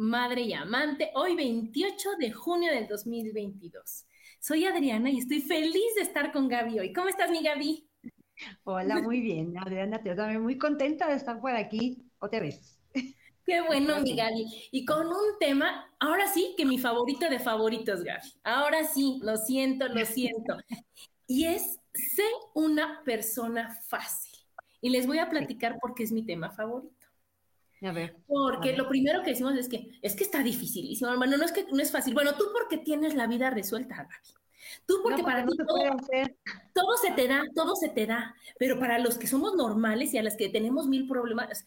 Madre y Amante, hoy 28 de junio del 2022. Soy Adriana y estoy feliz de estar con Gaby hoy. ¿Cómo estás, mi Gaby? Hola, muy bien, Adriana, te también muy contenta de estar por aquí otra vez. Qué bueno, mi Gaby. Y con un tema, ahora sí, que mi favorito de favoritos, Gaby. Ahora sí, lo siento, lo siento. Y es, sé una persona fácil. Y les voy a platicar por qué es mi tema favorito. A ver. Porque lo primero que decimos es que es que está dificilísimo, hermano, no es que no es fácil. Bueno, tú porque tienes la vida resuelta, Gaby. Tú porque para ti todo, se te da, todo se te da, pero para los que somos normales y a las que tenemos mil problemas,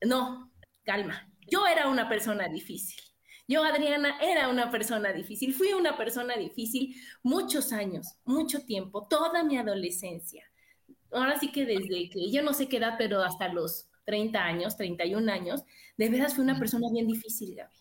no, calma. Yo era una persona difícil. Yo, Adriana, era una persona difícil. Fui una persona difícil muchos años, mucho tiempo, toda mi adolescencia. Ahora sí que desde que yo no sé qué edad, pero hasta los 30 años, 31 años, de veras fue una persona bien difícil, Gaby,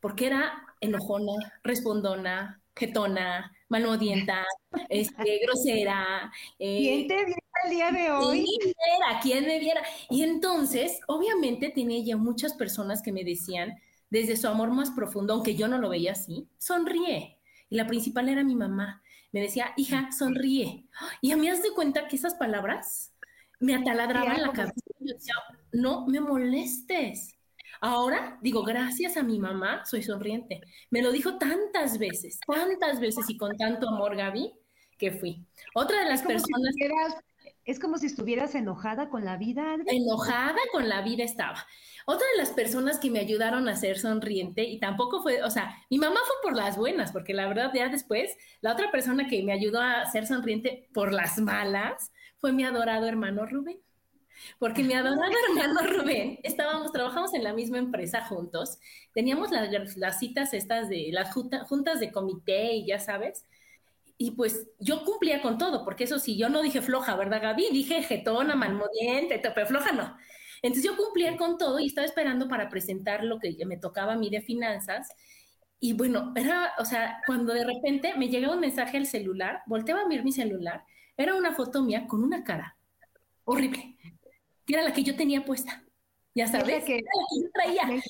porque era enojona, respondona, jetona, malmodienta, este, grosera. Eh, ¿Quién te viera el día de hoy? ¿Quién me viera? ¿Quién me viera? Y entonces, obviamente tenía ya muchas personas que me decían, desde su amor más profundo, aunque yo no lo veía así, sonríe. Y la principal era mi mamá. Me decía, hija, sonríe. Y a mí has de cuenta que esas palabras me ataladraban la cabeza. Yo decía, no me molestes. Ahora digo, gracias a mi mamá, soy sonriente. Me lo dijo tantas veces, tantas veces y con tanto amor, Gaby, que fui. Otra de las personas... es como si estuvieras enojada con la vida. Enojada con la vida estaba. Otra de las personas que me ayudaron a ser sonriente, y tampoco fue, o sea, mi mamá fue por las buenas, porque la verdad ya después, la otra persona que me ayudó a ser sonriente por las malas fue mi adorado hermano Rubén. Porque mi adorado hermano Rubén, estábamos, trabajamos en la misma empresa juntos, teníamos las, citas estas de las juntas de comité y ya sabes, y pues yo cumplía con todo, porque eso sí, yo no dije floja, ¿verdad, Gaby? Dije jetona, malmodiente, pero floja no. Entonces yo cumplía con todo y estaba esperando para presentar lo que me tocaba a mí de finanzas. Y bueno, era, o sea, cuando de repente me llegaba un mensaje al celular, volteaba a mirar mi celular, era una foto mía con una cara horrible que era la que yo tenía puesta. Ya sabes, que, era la que yo traía.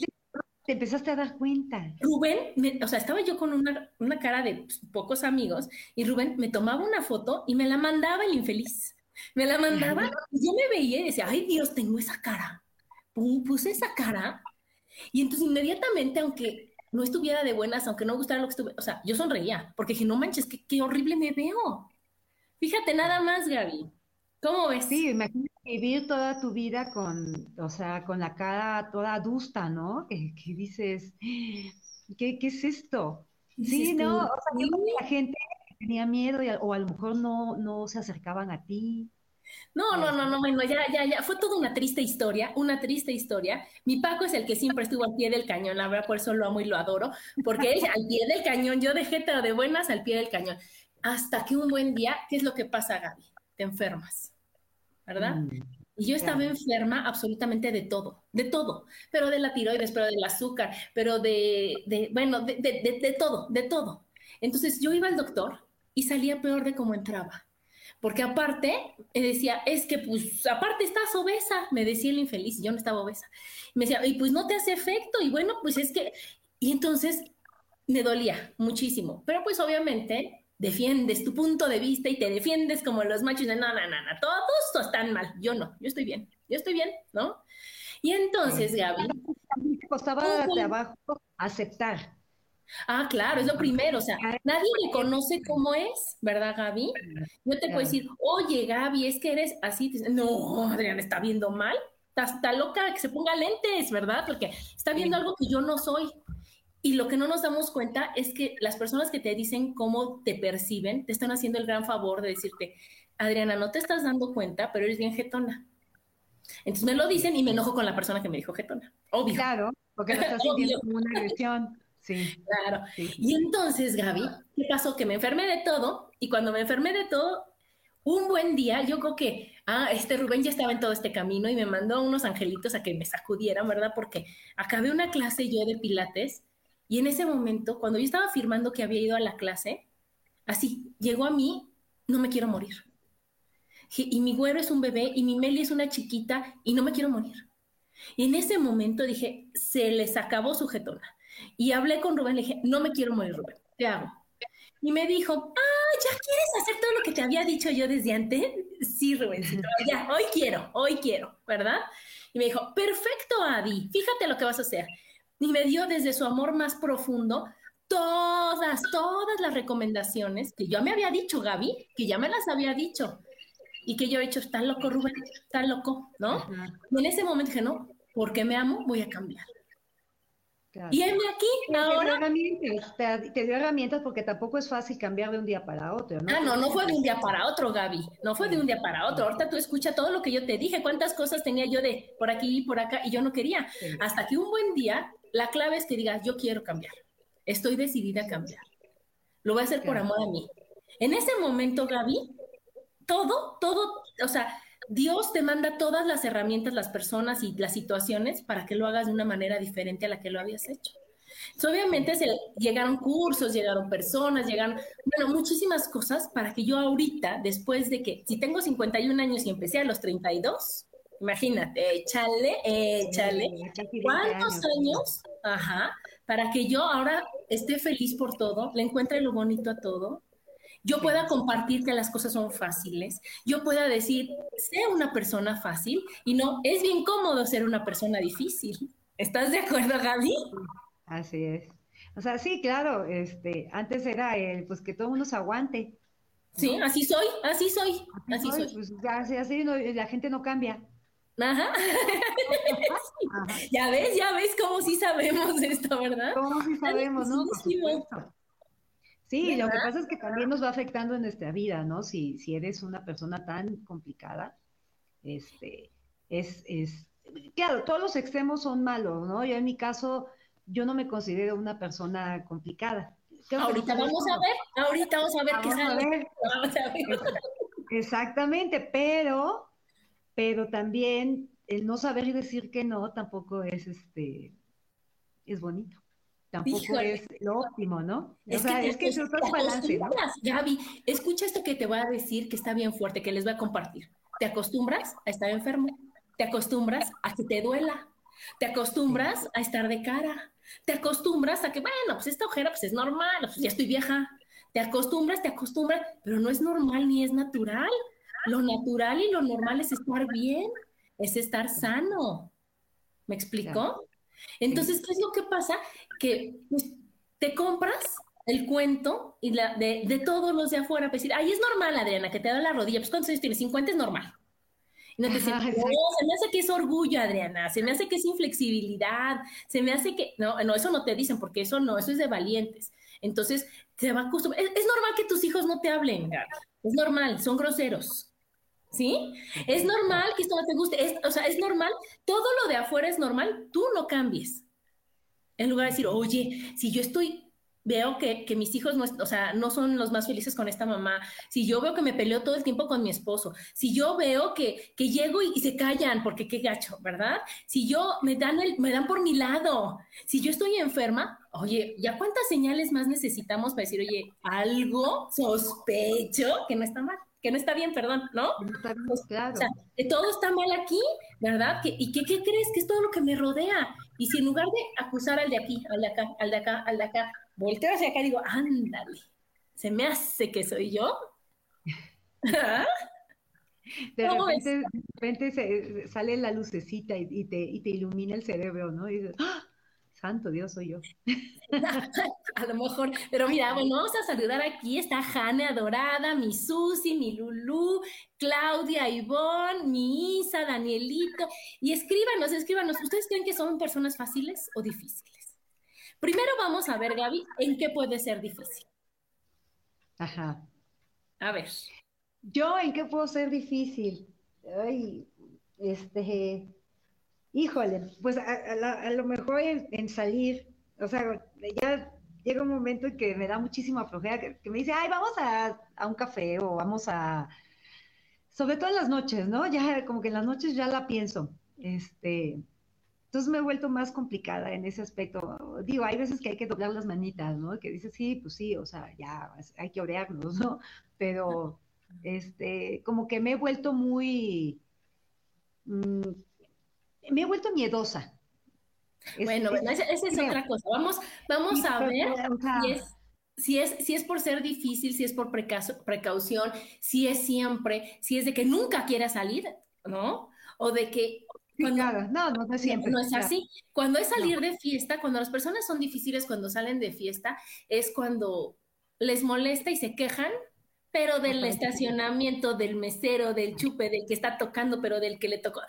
Te empezaste a dar cuenta. Rubén, o sea, estaba yo con una, una cara de pues, pocos amigos y Rubén me tomaba una foto y me la mandaba el infeliz. Me la mandaba y yo me veía y decía, ay Dios, tengo esa cara. puse esa cara y entonces inmediatamente, aunque no estuviera de buenas, aunque no gustara lo que estuve, o sea, yo sonreía porque dije, no manches, qué, qué horrible me veo. Fíjate nada más, Gaby. ¿Cómo ves? Sí, imagínate vivir toda tu vida con, o sea, con la cara toda adusta, ¿no? Que, dices, ¿qué, es esto? Sí, no, o sea, que la gente tenía miedo o a lo mejor no, no se acercaban a ti. No, no, no, no, bueno, ya, ya, ya, fue toda una triste historia, una triste historia. Mi Paco es el que siempre estuvo al pie del cañón, la verdad, por eso lo amo y lo adoro, porque él al pie del cañón, yo dejé todo de buenas al pie del cañón. Hasta que un buen día, ¿qué es lo que pasa, Gaby? Te enfermas. ¿Verdad? Mm, y yo estaba enferma absolutamente de todo, de todo, pero de la tiroides, pero del azúcar, pero de, de bueno, de, de, de, todo, de todo. Entonces yo iba al doctor y salía peor de cómo entraba, porque aparte me decía, es que pues aparte estás obesa, me decía el infeliz, yo no estaba obesa. Me decía, y pues no te hace efecto, y bueno, pues es que, y entonces me dolía muchísimo, pero pues obviamente defiendes tu punto de vista y te defiendes como los machos de no, no, no, no, todos están mal, yo no, yo estoy bien, yo estoy bien, ¿no? Y entonces, Gaby... Te costaba trabajo aceptar Ah, claro, es lo primero, o sea, nadie le conoce cómo es, ¿verdad, Gaby? Yo te puedo decir, oye, Gaby, es que eres así. No, Adrián, está viendo mal, está, loca, que se ponga lentes, ¿verdad? Porque está viendo algo que yo no soy. Y lo que no nos damos cuenta es que las personas que te dicen cómo te perciben, te están haciendo el gran favor de decirte, Adriana, no te estás dando cuenta, pero eres bien jetona. Entonces me lo dicen y me enojo con la persona que me dijo jetona. Obvio. Claro, porque no estás sintiendo como una agresión. Sí. Claro. Y entonces, Gaby, ¿qué pasó? Que me enfermé de todo y cuando me enfermé de todo, un buen día, yo creo que, ah, este Rubén ya estaba en todo este camino y me mandó unos angelitos a que me sacudieran, ¿verdad? Porque acabé una clase yo de pilates y en ese momento, cuando yo estaba afirmando que había ido a la clase, así, llegó a mí, no me quiero morir. Y mi güero es un bebé y mi Meli es una chiquita y no me quiero morir. Y en ese momento dije, se les acabó su jetona. Y hablé con Rubén, le dije, no me quiero morir, Rubén, ¿qué hago? Y me dijo, ah, ¿ya quieres hacer todo lo que te había dicho yo desde antes? Sí, Rubén, ya, hoy quiero, hoy quiero, ¿verdad? Y me dijo, perfecto, Adi, fíjate lo que vas a hacer. Y me dio desde su amor más profundo todas, todas las recomendaciones que yo me había dicho, Gaby, que ya me las había dicho. Y que yo he dicho, está loco, Rubén, está loco, ¿no? Y en ese momento dije, no, porque me amo, voy a cambiar. Y heme aquí, ahora. Te dio, herramientas, porque tampoco es fácil cambiar de un día para otro, ¿no? Ah, no, no fue de un día para otro, Gaby. No fue de un día para otro. Ahorita tú escucha todo lo que yo te dije, cuántas cosas tenía yo de por aquí y por acá, y yo no quería. Hasta que un buen día, la clave es que digas, yo quiero cambiar. Estoy decidida a cambiar. Lo voy a hacer por amor a mí. En ese momento, Gaby, todo, todo, o sea, Dios te manda todas las herramientas, las personas y las situaciones para que lo hagas de una manera diferente a la que lo habías hecho. obviamente se, llegaron cursos, llegaron personas, llegaron, bueno, muchísimas cosas para que yo ahorita, después de que, si tengo 51 años y empecé a los 32, imagínate, échale, échale, ¿cuántos años? Ajá, para que yo ahora esté feliz por todo, le encuentre lo bonito a todo, yo pueda compartir que las cosas son fáciles, yo pueda decir, sé una persona fácil y no, es bien cómodo ser una persona difícil. ¿Estás de acuerdo, Gaby? Así es. O sea, sí, claro, este, antes era el, pues que todo el mundo se aguante. Sí, así soy, así soy, así, soy. Pues ya, así la gente no cambia. Ajá. Ya ves, ya ves cómo sí sabemos esto, ¿verdad? Cómo sí sabemos, ¿no? Sí, lo que pasa es que también nos va afectando en nuestra vida, ¿no? Si, si eres una persona tan complicada, este, es, es, claro, todos los extremos son malos, ¿no? Yo en mi caso, yo no me considero una persona complicada. ahorita vamos a ver, ahorita vamos a ver qué sale. Vamos a ver. Exactamente, pero, pero también el no saber decir que no tampoco es este, es bonito tampoco es lo óptimo, ¿no? Es o sea, que es que es otro balance, ¿no? Gaby, escucha esto que te voy a decir que está bien fuerte, que les voy a compartir. Te acostumbras a estar enfermo, te acostumbras a que te duela, te acostumbras a estar de cara, te acostumbras a que, bueno, pues esta ojera pues es normal, pues ya estoy vieja. Te acostumbras, te acostumbras, pero no es normal ni es natural. Lo natural y lo normal es estar bien, es estar sano. ¿Me explicó? Entonces, ¿qué es lo que pasa? que pues, te compras el cuento y la, de, todos los de afuera, pues decir, ay, es normal, Adriana, que te da la rodilla, pues ¿cuántos años tienes? 50 es normal. Y no te dicen, no, se me hace que es orgullo, Adriana, se me hace que es inflexibilidad, se me hace que, no, no, eso no te dicen, porque eso no, eso es de valientes. Entonces, te va a acostumbar. Es, normal que tus hijos no te hablen, es normal, son groseros. ¿Sí? Es normal que esto no te guste, o sea, es normal, todo lo de afuera es normal, tú no cambies. En lugar de decir, oye, si yo estoy, veo que, mis hijos no, o sea, no son los más felices con esta mamá, si yo veo que me peleo todo el tiempo con mi esposo, si yo veo que, que llego y, se callan, porque qué gacho, ¿verdad? Si yo me dan, el, me dan por mi lado, si yo estoy enferma, oye, ¿ya cuántas señales más necesitamos para decir, oye, algo sospecho que no está mal? Que no está bien, perdón, ¿no? Pues, claro. O sea, todo está mal aquí, ¿verdad? ¿Y qué, qué crees? Que es todo lo que me rodea. Y si en lugar de acusar al de aquí, al de acá, al de acá, al de acá, volteo hacia acá y digo, ándale, se me hace que soy yo. De repente, se, sale la lucecita y, te, y, te, ilumina el cerebro, ¿no? Y dices, ¡Ah! Santo Dios, soy yo. a lo mejor, pero mira, bueno, vamos a saludar aquí. Está Jane Adorada, mi Susi, mi Lulú, Claudia, Ivonne, mi Isa, Danielito. Y escríbanos, escríbanos. ¿Ustedes creen que son personas fáciles o difíciles? Primero vamos a ver, Gaby, en qué puede ser difícil. Ajá. A ver. Yo, ¿en qué puedo ser difícil? Ay, este, híjole, pues a, lo mejor en, salir, o sea, ya llega un momento en que me da muchísima flojera, que, me dice, ay, vamos a, un café o vamos a, sobre todo en las noches, ¿no? Ya como que en las noches ya la pienso, este, entonces me he vuelto más complicada en ese aspecto. Digo, hay veces que hay que doblar las manitas, ¿no? Que dices, sí, pues sí, o sea, ya hay que orearnos, ¿no? Pero este, como que me he vuelto muy, mm, me he vuelto miedosa. Bueno, esa, es otra cosa. Vamos, vamos a ver si es, si es, por ser difícil, si es por precaución, si es siempre, si es de que nunca quiera salir, ¿no? O de que no, no, es siempre. No es así. Cuando es salir de fiesta, cuando las personas son difíciles cuando salen de fiesta, es cuando les molesta y se quejan pero del estacionamiento, del mesero, del chupe, del que está tocando, pero del que le tocó.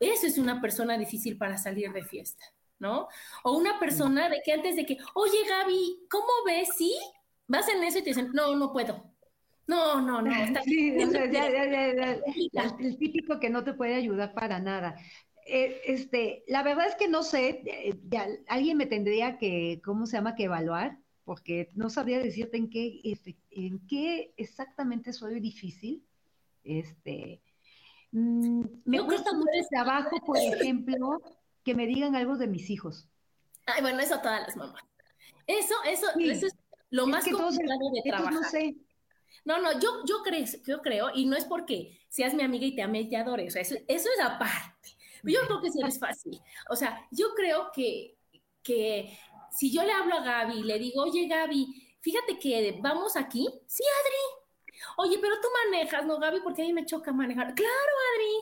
Eso es una persona difícil para salir de fiesta, ¿no? O una persona de que antes de que, oye Gaby, ¿cómo ves? ¿Sí? Vas en eso y te dicen, no, no puedo. No, no, no. Está sí, o sea, ya, ya, ya, el típico que no te puede ayudar para nada. Eh, este, la verdad es que no sé, eh, alguien me tendría que, ¿cómo se llama? Que evaluar porque no sabría decirte en qué, en qué exactamente soy difícil. Este, mm, me cuesta mucho trabajo, por ejemplo, que me digan algo de mis hijos. Ay, bueno, eso a todas las mamás. Eso, eso, eso es lo más complicado de trabajar. No, sé. no, no, yo, yo, creo, yo creo, y no es porque seas mi amiga y te ame y te adore, o sea, eso, eso es aparte. Yo creo que sí es fácil. O sea, yo creo que, que si yo le hablo a Gaby y le digo, oye Gaby, fíjate que vamos aquí, sí, Adri. Oye, pero tú manejas, ¿no, Gaby? Porque a mí me choca manejar. Claro, Adri.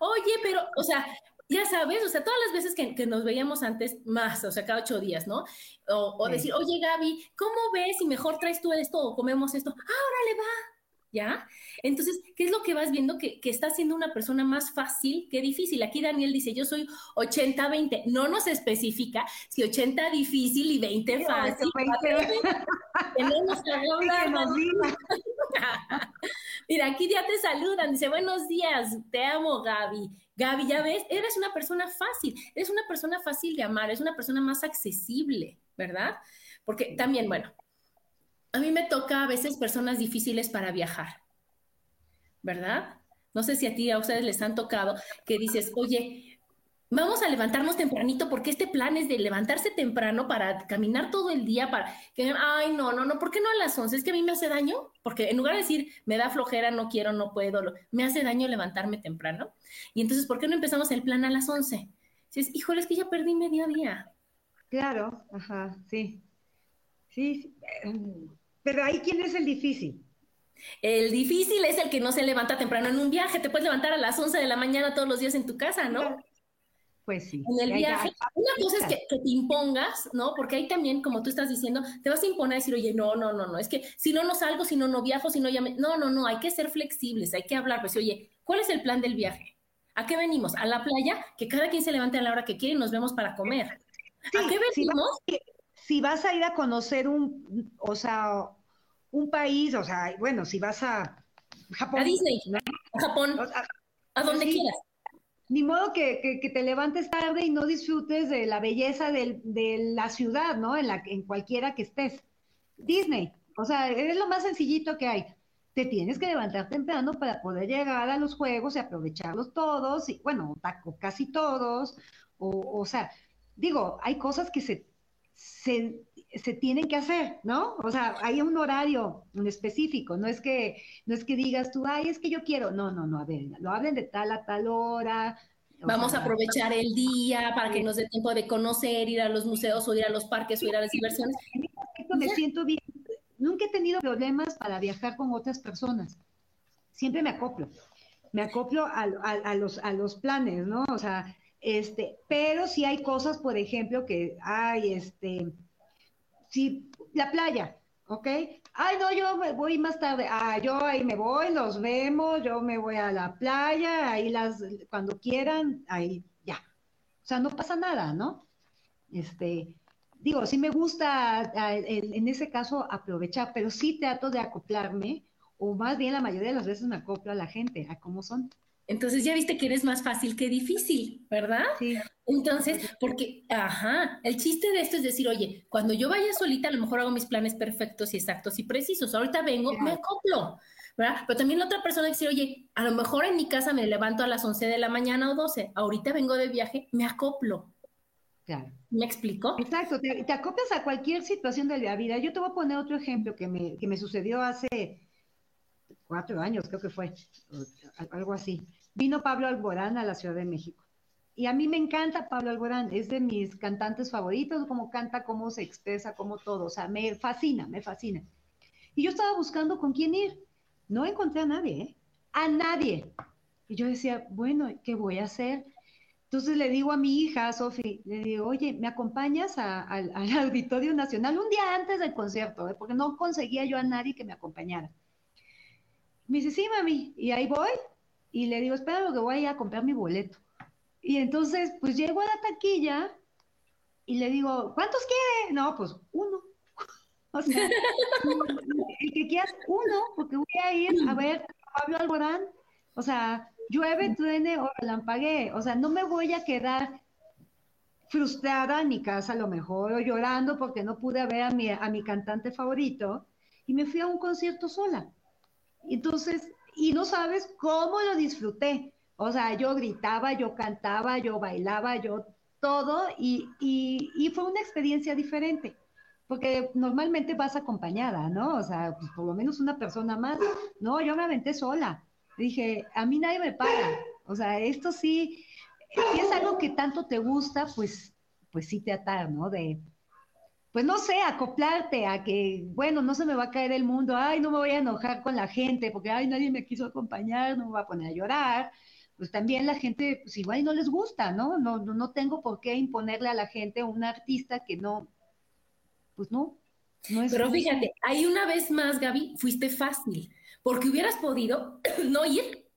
Oye, pero, o sea, ya sabes, o sea, todas las veces que, nos veíamos antes, más, o sea, cada ocho días, ¿no? O, decir, oye, Gaby, ¿cómo ves si mejor traes tú esto o comemos esto? Ah, órale, va. ¿ya? Entonces, ¿qué es lo que vas viendo? Que, está siendo una persona más fácil que difícil. Aquí Daniel dice, yo soy 80-20. No nos especifica si 80 difícil y 20 fácil. Mira, aquí ya te saludan. Dice, buenos días, te amo, Gaby. Gaby, ya ves, eres una persona fácil, eres una persona fácil de amar, es una persona más accesible, ¿verdad? Porque también, bueno, a mí me toca a veces personas difíciles para viajar, ¿verdad? No sé si a ti, a ustedes les han tocado que dices, oye, vamos a levantarnos tempranito porque este plan es de levantarse temprano para caminar todo el día, para que, ay, no, no, no, ¿por qué no a las 11? Es que a mí me hace daño, porque en lugar de decir, me da flojera, no quiero, no puedo, me hace daño levantarme temprano. Y entonces, ¿por qué no empezamos el plan a las 11? Dices, híjole, es que ya perdí media día. Claro, ajá, sí. Sí, sí. Em, pero ahí, ¿quién es el difícil? El difícil es el que no se levanta temprano en un viaje. Te puedes levantar a las 11 de la mañana todos los días en tu casa, ¿no? Pues sí. En el viaje. Una cosa es que, te impongas, ¿no? Porque ahí también, como tú estás diciendo, te vas a imponer a decir, oye, no, no, no, no, es que si no, no salgo, si no, no viajo, si no, ya me... No, no, no, hay que ser flexibles, hay que hablar, pues, oye, ¿cuál es el plan del viaje? ¿A qué venimos? ¿A la playa? Que cada quien se levante a la hora que quiere y nos vemos para comer. ¿A qué venimos? Si vas, a ir a conocer un, o sea, un país, o sea, bueno, si vas a Japón. A Disney, a Japón, a, donde quieras. Ni modo que, te levantes tarde y no disfrutes de la belleza de la ciudad, ¿no? En, la, en cualquiera que estés. Disney, o sea, es lo más sencillito que hay. Te tienes que levantar temprano para poder llegar a los juegos y aprovecharlos todos, y bueno, casi todos, o, o sea, digo, hay cosas que se, se se tienen que hacer, ¿no? O sea, hay un horario un específico, no es que no es que digas tú, ay, es que yo quiero, no, no, no, a ver, lo hablen de tal a tal hora. Vamos a aprovechar el día para que nos dé tiempo de conocer, ir a los museos o ir a los parques o ir a las diversiones. me siento bien. Nunca he tenido problemas para viajar con otras personas. Siempre me acoplo. Me acoplo a, a, los, a los planes, ¿no? O sea, este, pero si hay cosas, por ejemplo, que hay, este, si la playa, ¿ok? Ay, no, yo voy más tarde. Ah, yo ahí me voy, los vemos, yo me voy a la playa, ahí las, cuando quieran, ahí ya. O sea, no pasa nada, ¿no? Este, digo, sí me gusta en ese caso aprovechar, pero sí trato de acoplarme, o más bien la mayoría de las veces me acoplo a la gente, a cómo son. Entonces ya viste que eres más fácil que difícil, ¿verdad? Sí. Entonces, porque, ajá, el chiste de esto es decir, oye, cuando yo vaya solita, a lo mejor hago mis planes perfectos y exactos y precisos. Ahorita vengo, me acoplo, ¿verdad? Pero también la otra persona dice, oye, a lo mejor en mi casa me levanto a las 11 de la mañana o 12, ahorita vengo de viaje, me acoplo. Claro. ¿Me explico? Exacto, te, te, acoplas a cualquier situación de la vida. Yo te voy a poner otro ejemplo que me, que me sucedió hace cuatro años, creo que fue, algo así. Vino Pablo Alborán a la Ciudad de México. Y a mí me encanta Pablo Alborán, es de mis cantantes favoritos, cómo canta, cómo se expresa, cómo todo, o sea, me fascina, me fascina. Y yo estaba buscando con quién ir. No encontré a nadie, ¿eh? A nadie. Y yo decía, bueno, ¿qué voy a hacer? Entonces le digo a mi hija, Sofi, le digo, oye, ¿me acompañas al Auditorio Nacional un día antes del concierto? Eh? Porque no conseguía yo a nadie que me acompañara. Me dice, sí, mami. Y ahí voy. Y le digo, espera lo que voy a comprar mi boleto. Y entonces, pues llego a la taquilla y le digo, ¿cuántos quiere? No, pues uno. o sea, el que quieras uno, porque voy a ir a ver a Pablo Alborán. O sea, llueve, truene o relampaguee. O sea, no me voy a quedar frustrada en mi casa a lo mejor, o llorando porque no pude ver a mi, a mi cantante favorito. Y me fui a un concierto sola. Entonces, y no sabes cómo lo disfruté. O sea, yo gritaba, yo cantaba, yo bailaba, yo todo, y, y, fue una experiencia diferente, porque normalmente vas acompañada, ¿no? O sea, pues, por lo menos una persona más. No, yo me aventé sola. Dije, a mí nadie me paga. O sea, esto sí, si es algo que tanto te gusta, pues, pues sí te atar, ¿no? De, pues no sé, acoplarte a que, bueno, no se me va a caer el mundo, ay, no me voy a enojar con la gente porque, ay, nadie me quiso acompañar, no me va a poner a llorar. Pues también la gente, pues igual no les gusta, ¿no? No, no, tengo por qué imponerle a la gente un artista que no, pues no. no es Pero fíjate, ahí una vez más, Gaby, fuiste fácil, porque hubieras podido no ir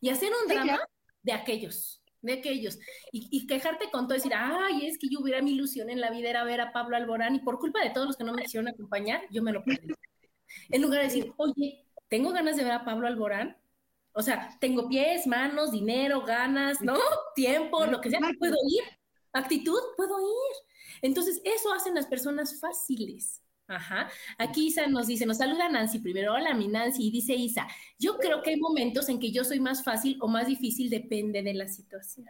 y hacer un drama de aquellos de aquellos, y, quejarte con todo, decir, ay, es que yo hubiera mi ilusión en la vida era ver a Pablo Alborán y por culpa de todos los que no me quisieron acompañar, yo me lo perdí. En lugar de decir, oye, tengo ganas de ver a Pablo Alborán, o sea, tengo pies, manos, dinero, ganas, ¿no? Tiempo, lo que sea, puedo ir. Actitud, puedo ir. Entonces, eso hacen las personas fáciles. Ajá. Aquí Isa nos dice, nos saluda Nancy primero. Hola, mi Nancy. Y dice Isa, yo creo que hay momentos en que yo soy más fácil o más difícil, depende de la situación.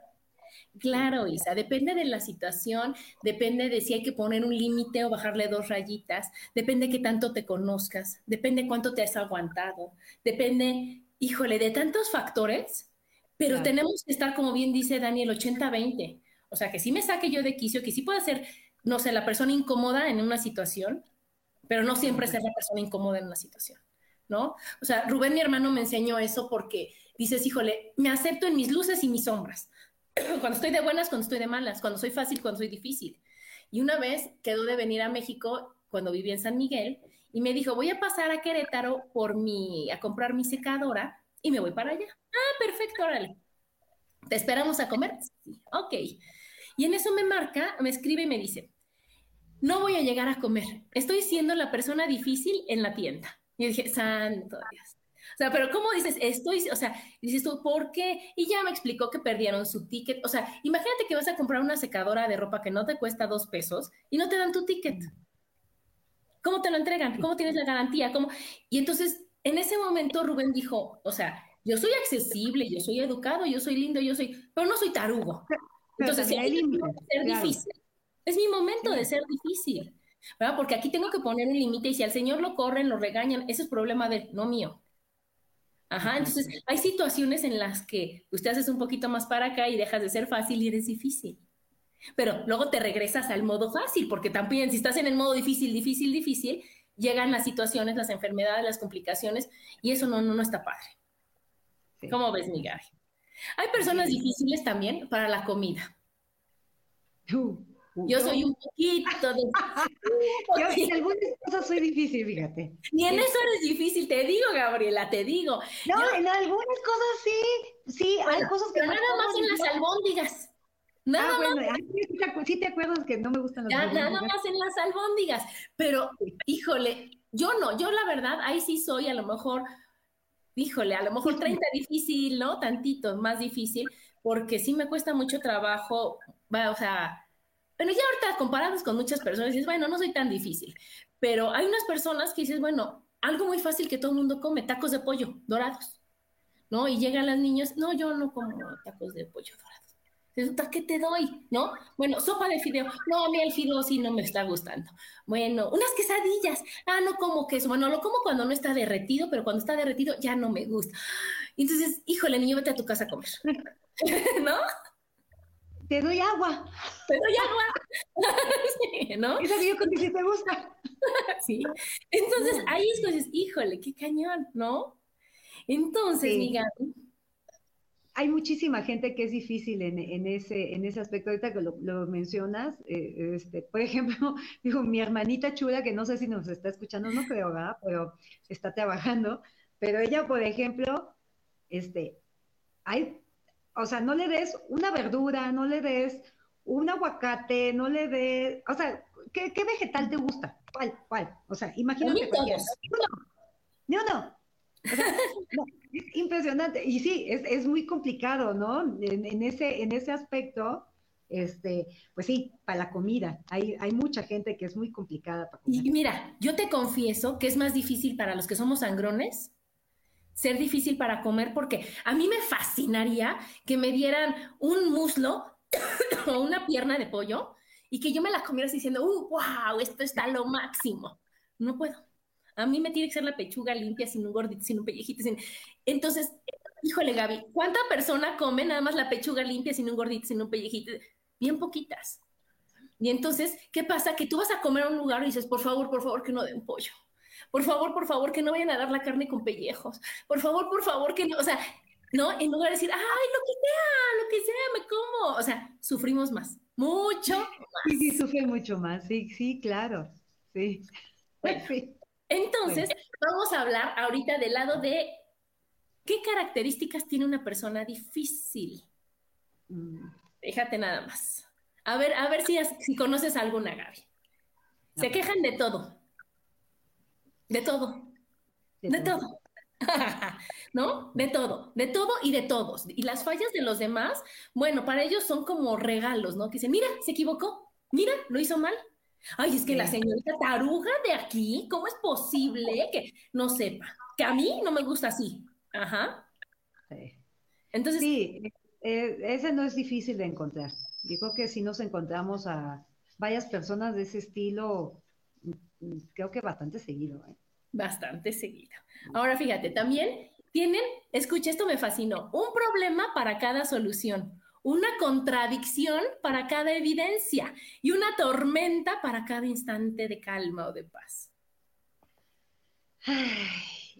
Claro, Isa, depende de la situación, depende de si hay que poner un límite o bajarle dos rayitas, depende de qué tanto te conozcas, depende cuánto te has aguantado, depende, híjole, de tantos factores, pero tenemos que estar, como bien dice Daniel, 80-20. O sea, que sí me saque yo de quicio, que sí pueda ser, no sé, la persona incómoda en una situación, pero no siempre ser la persona incómoda en una situación, ¿no? O sea, Rubén, mi hermano, me enseñó eso porque dices, híjole, me acepto en mis luces y mis sombras. cuando estoy de buenas, cuando estoy de malas, cuando soy fácil, cuando soy difícil. Y una vez quedó de venir a México cuando vivía en San Miguel y me dijo, voy a pasar a Querétaro por mi, a comprar mi secadora y me voy para allá. Ah, perfecto, órale. ¿Te esperamos a comer? Sí, ok. Y en eso me marca, me escribe y me dice, no voy a llegar a comer, estoy siendo la persona difícil en la tienda. Y dije, santo Dios. O sea, pero ¿cómo dices? Estoy, o sea, dices tú, ¿por qué? Y ya me explicó que perdieron su ticket. O sea, imagínate que vas a comprar una secadora de ropa que no te cuesta dos pesos y no te dan tu ticket. ¿Cómo te lo entregan? ¿Cómo tienes la garantía? ¿Cómo? Y entonces, en ese momento Rubén dijo, o sea, yo soy accesible, yo soy educado, yo soy lindo, yo soy, pero no soy tarugo. Entonces, si hay ser difícil, es mi momento de ser difícil. ¿verdad? Porque aquí tengo que poner un límite y si al señor lo corren, lo regañan, ese es problema de él, no mío. Ajá, entonces hay situaciones en las que usted haces un poquito más para acá y dejas de ser fácil y eres difícil. Pero luego te regresas al modo fácil, porque también si estás en el modo difícil, difícil, difícil, llegan las situaciones, las enfermedades, las complicaciones, y eso no, no, no está padre. ¿Cómo ves, mi Hay personas difíciles también para la comida. Yo soy un poquito de... Yo en algunas cosas soy difícil, fíjate. Y en eso eres difícil, te digo, Gabriela, te digo. No, en algunas cosas sí, sí, hay cosas que... Pero nada más en las albóndigas. Nada ah, bueno, sí te acuerdas que no me gustan las albóndigas. Nada más en las albóndigas, pero híjole, yo no, yo la verdad, ahí sí soy a lo mejor, híjole, a lo mejor 30 difícil, ¿no? Tantito más difícil, porque sí me cuesta mucho trabajo, va, o sea, bueno, ya ahorita comparados con muchas personas, dices, bueno, no soy tan difícil, pero hay unas personas que dices, bueno, algo muy fácil que todo el mundo come, tacos de pollo dorados, ¿no? Y llegan las niñas, no, yo no como tacos de pollo dorados. Resulta, ¿qué te doy? ¿No? Bueno, sopa de fideo. No, a mí el fideo sí no me está gustando. Bueno, unas quesadillas. Ah, no como queso. Bueno, lo como cuando no está derretido, pero cuando está derretido ya no me gusta. Entonces, híjole, niño, vete a tu casa a comer. ¿No? Te doy agua. Te doy agua. sí, ¿No? Eso que yo con te gusta. sí. Entonces, ahí es cuando dices, híjole, qué cañón, ¿no? Entonces, sí. Hay muchísima gente que es difícil en, en, ese, en ese aspecto. Ahorita que lo, lo mencionas, eh, este, por ejemplo, digo, mi hermanita chula, que no sé si nos está escuchando, no creo, ¿verdad? Pero está trabajando. Pero ella, por ejemplo, este, hay o sea, no le des una verdura, no le des un aguacate, no le des, o sea, ¿qué, vegetal te gusta? ¿Cuál? ¿Cuál? O sea, imagínate cualquiera. Ni uno. O sea, es impresionante. Y sí, es, muy complicado, ¿no? En, ese, en ese aspecto, este, pues sí, para la comida. Hay, hay mucha gente que es muy complicada para comer. Y mira, yo te confieso que es más difícil para los que somos sangrones ser difícil para comer porque a mí me fascinaría que me dieran un muslo o una pierna de pollo y que yo me la comiera diciendo, uh, wow, esto está lo máximo. No puedo. A mí me tiene que ser la pechuga limpia, sin un gordito, sin un pellejito. Entonces, híjole, Gaby, ¿cuánta persona come nada más la pechuga limpia, sin un gordito, sin un pellejito? Bien poquitas. Y entonces, ¿qué pasa? Que tú vas a comer a un lugar y dices, por favor, por favor, que no den pollo. Por favor, por favor, que no vayan a dar la carne con pellejos. Por favor, por favor, que no, o sea, ¿no? En lugar de decir, ay, lo que sea, lo que sea, me como. O sea, sufrimos más, mucho más. Sí, sí, sufren mucho más, sí, sí, claro, sí. Entonces, vamos a hablar ahorita del lado de qué características tiene una persona difícil. Mm. Fíjate nada más. A ver, a ver si, si conoces alguna, Gaby. Se quejan de todo. De todo. De, todo. ¿No? De todo, de todo y de todos. Y las fallas de los demás, bueno, para ellos son como regalos, ¿no? Que dicen, mira, se equivocó, mira, lo hizo mal. Ay, es que la señorita taruga de aquí, ¿cómo es posible que no sepa? Que a mí no me gusta así. Ajá. Sí. Entonces. Sí, eh, ese no es difícil de encontrar. Dijo que si nos encontramos a varias personas de ese estilo, creo que bastante seguido. ¿eh? Bastante seguido. Ahora fíjate, también tienen, escucha, esto me fascinó, un problema para cada solución, una contradicción para cada evidencia y una tormenta para cada instante de calma o de paz.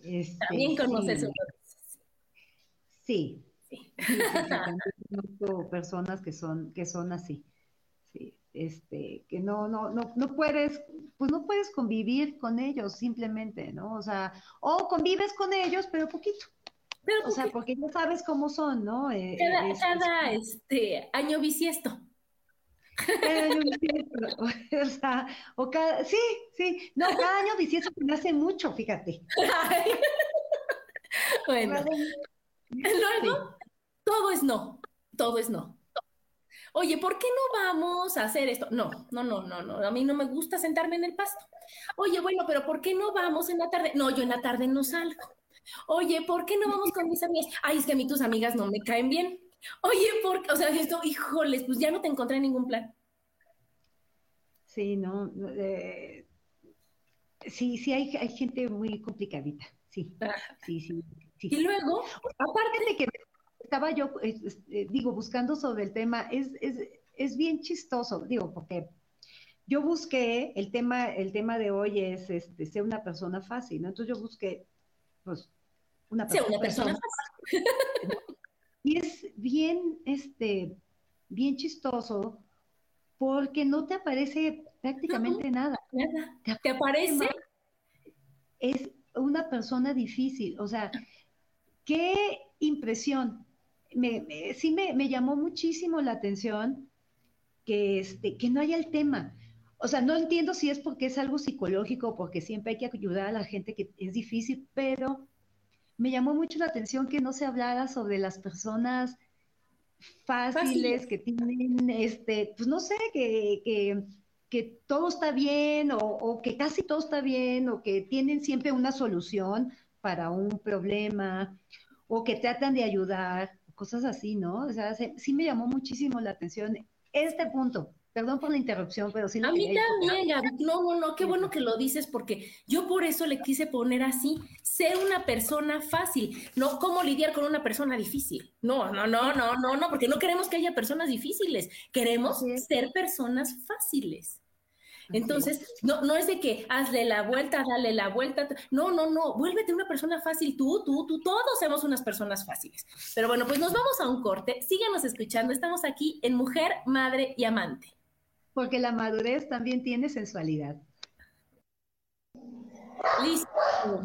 Este, también conoces sí. Sí. sí. personas que son, que son así este, que no, no, no, no puedes, pues no puedes convivir con ellos simplemente, ¿no? O sea, o convives con ellos, pero poquito. o sea, porque ya sabes cómo son, ¿no? Eh, cada, este, año bisiesto. Cada año bisiesto, o sea, o cada, sí, sí, no, cada año bisiesto me hace mucho, fíjate. bueno, luego, todo es no, todo es no oye, ¿por qué no vamos a hacer esto? No, no, no, no, no, a mí no me gusta sentarme en el pasto. Oye, bueno, pero ¿por qué no vamos en la tarde? No, yo en la tarde no salgo. Oye, ¿por qué no vamos con mis amigas? Ay, es que a mí tus amigas no me caen bien. Oye, ¿por qué? O sea, esto, híjoles, pues ya no te encontré en ningún plan. Sí, no. Eh, sí, sí, hay, hay gente muy complicadita. Sí, sí, sí, Y luego, aparte de que estaba yo, eh, digo, buscando sobre el tema, es, es, es bien chistoso, digo, porque yo busqué, el tema, el tema de hoy es este, ser una persona fácil, ¿no? Entonces yo busqué, pues, una persona, una persona fácil. Y es bien, este, bien chistoso porque no te aparece prácticamente nada. Nada. ¿Te, aparece? Es una persona difícil, o sea, qué impresión. Me, sí me, me, llamó muchísimo la atención que, este, que no haya el tema. O sea, no entiendo si es porque es algo psicológico, porque siempre hay que ayudar a la gente que es difícil, pero me llamó mucho la atención que no se hablara sobre las personas fáciles, que tienen, este, pues no sé, que, que, que todo está bien o, o, que casi todo está bien o que tienen siempre una solución para un problema o que tratan de ayudar, cosas así, ¿no? O sea, sí me llamó muchísimo la atención este punto. Perdón por la interrupción, pero sí A mí también, Gaby. No, no, no, qué bueno que lo dices porque yo por eso le quise poner así, ser una persona fácil, no cómo lidiar con una persona difícil. No, no, no, no, no, no, porque no queremos que haya personas difíciles, queremos ser personas fáciles. Entonces, no, no es de que hazle la vuelta, dale la vuelta. No, no, no, vuélvete una persona fácil. Tú, tú, tú, todos somos unas personas fáciles. Pero bueno, pues nos vamos a un corte. Síganos escuchando. Estamos aquí en Mujer, Madre y Amante porque la madurez también tiene sensualidad. Listo.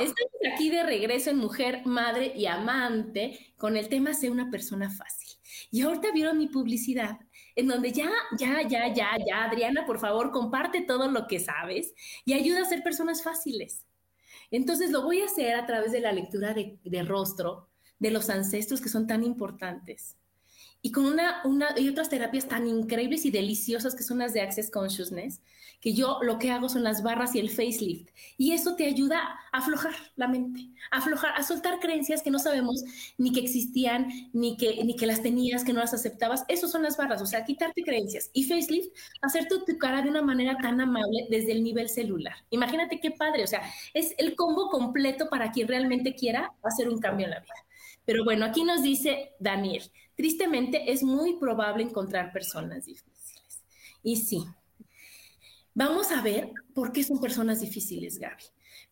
Estamos aquí de regreso en Mujer, Madre y Amante con el tema Sé una persona fácil. Y ahorita vieron mi publicidad en donde ya, ya, ya, ya, ya, Adriana, por favor, comparte todo lo que sabes y ayuda a ser personas fáciles. Entonces lo voy a hacer a través de la lectura de, rostro de los ancestros que son tan importantes y con una, una y otras terapias tan increíbles y deliciosas que son las de Access Consciousness, que yo lo que hago son las barras y el facelift. Y eso te ayuda a aflojar la mente, a aflojar, a soltar creencias que no sabemos ni que existían, ni que, ni que las tenías, que no las aceptabas. Eso son las barras, o sea, quitarte creencias. Y facelift, hacerte tu cara de una manera tan amable desde el nivel celular. Imagínate qué padre, o sea, es el combo completo para quien realmente quiera hacer un cambio en la vida. Pero bueno, aquí nos dice Daniel, tristemente es muy probable encontrar personas difíciles. Y sí, vamos a ver por qué son personas difíciles, Gaby.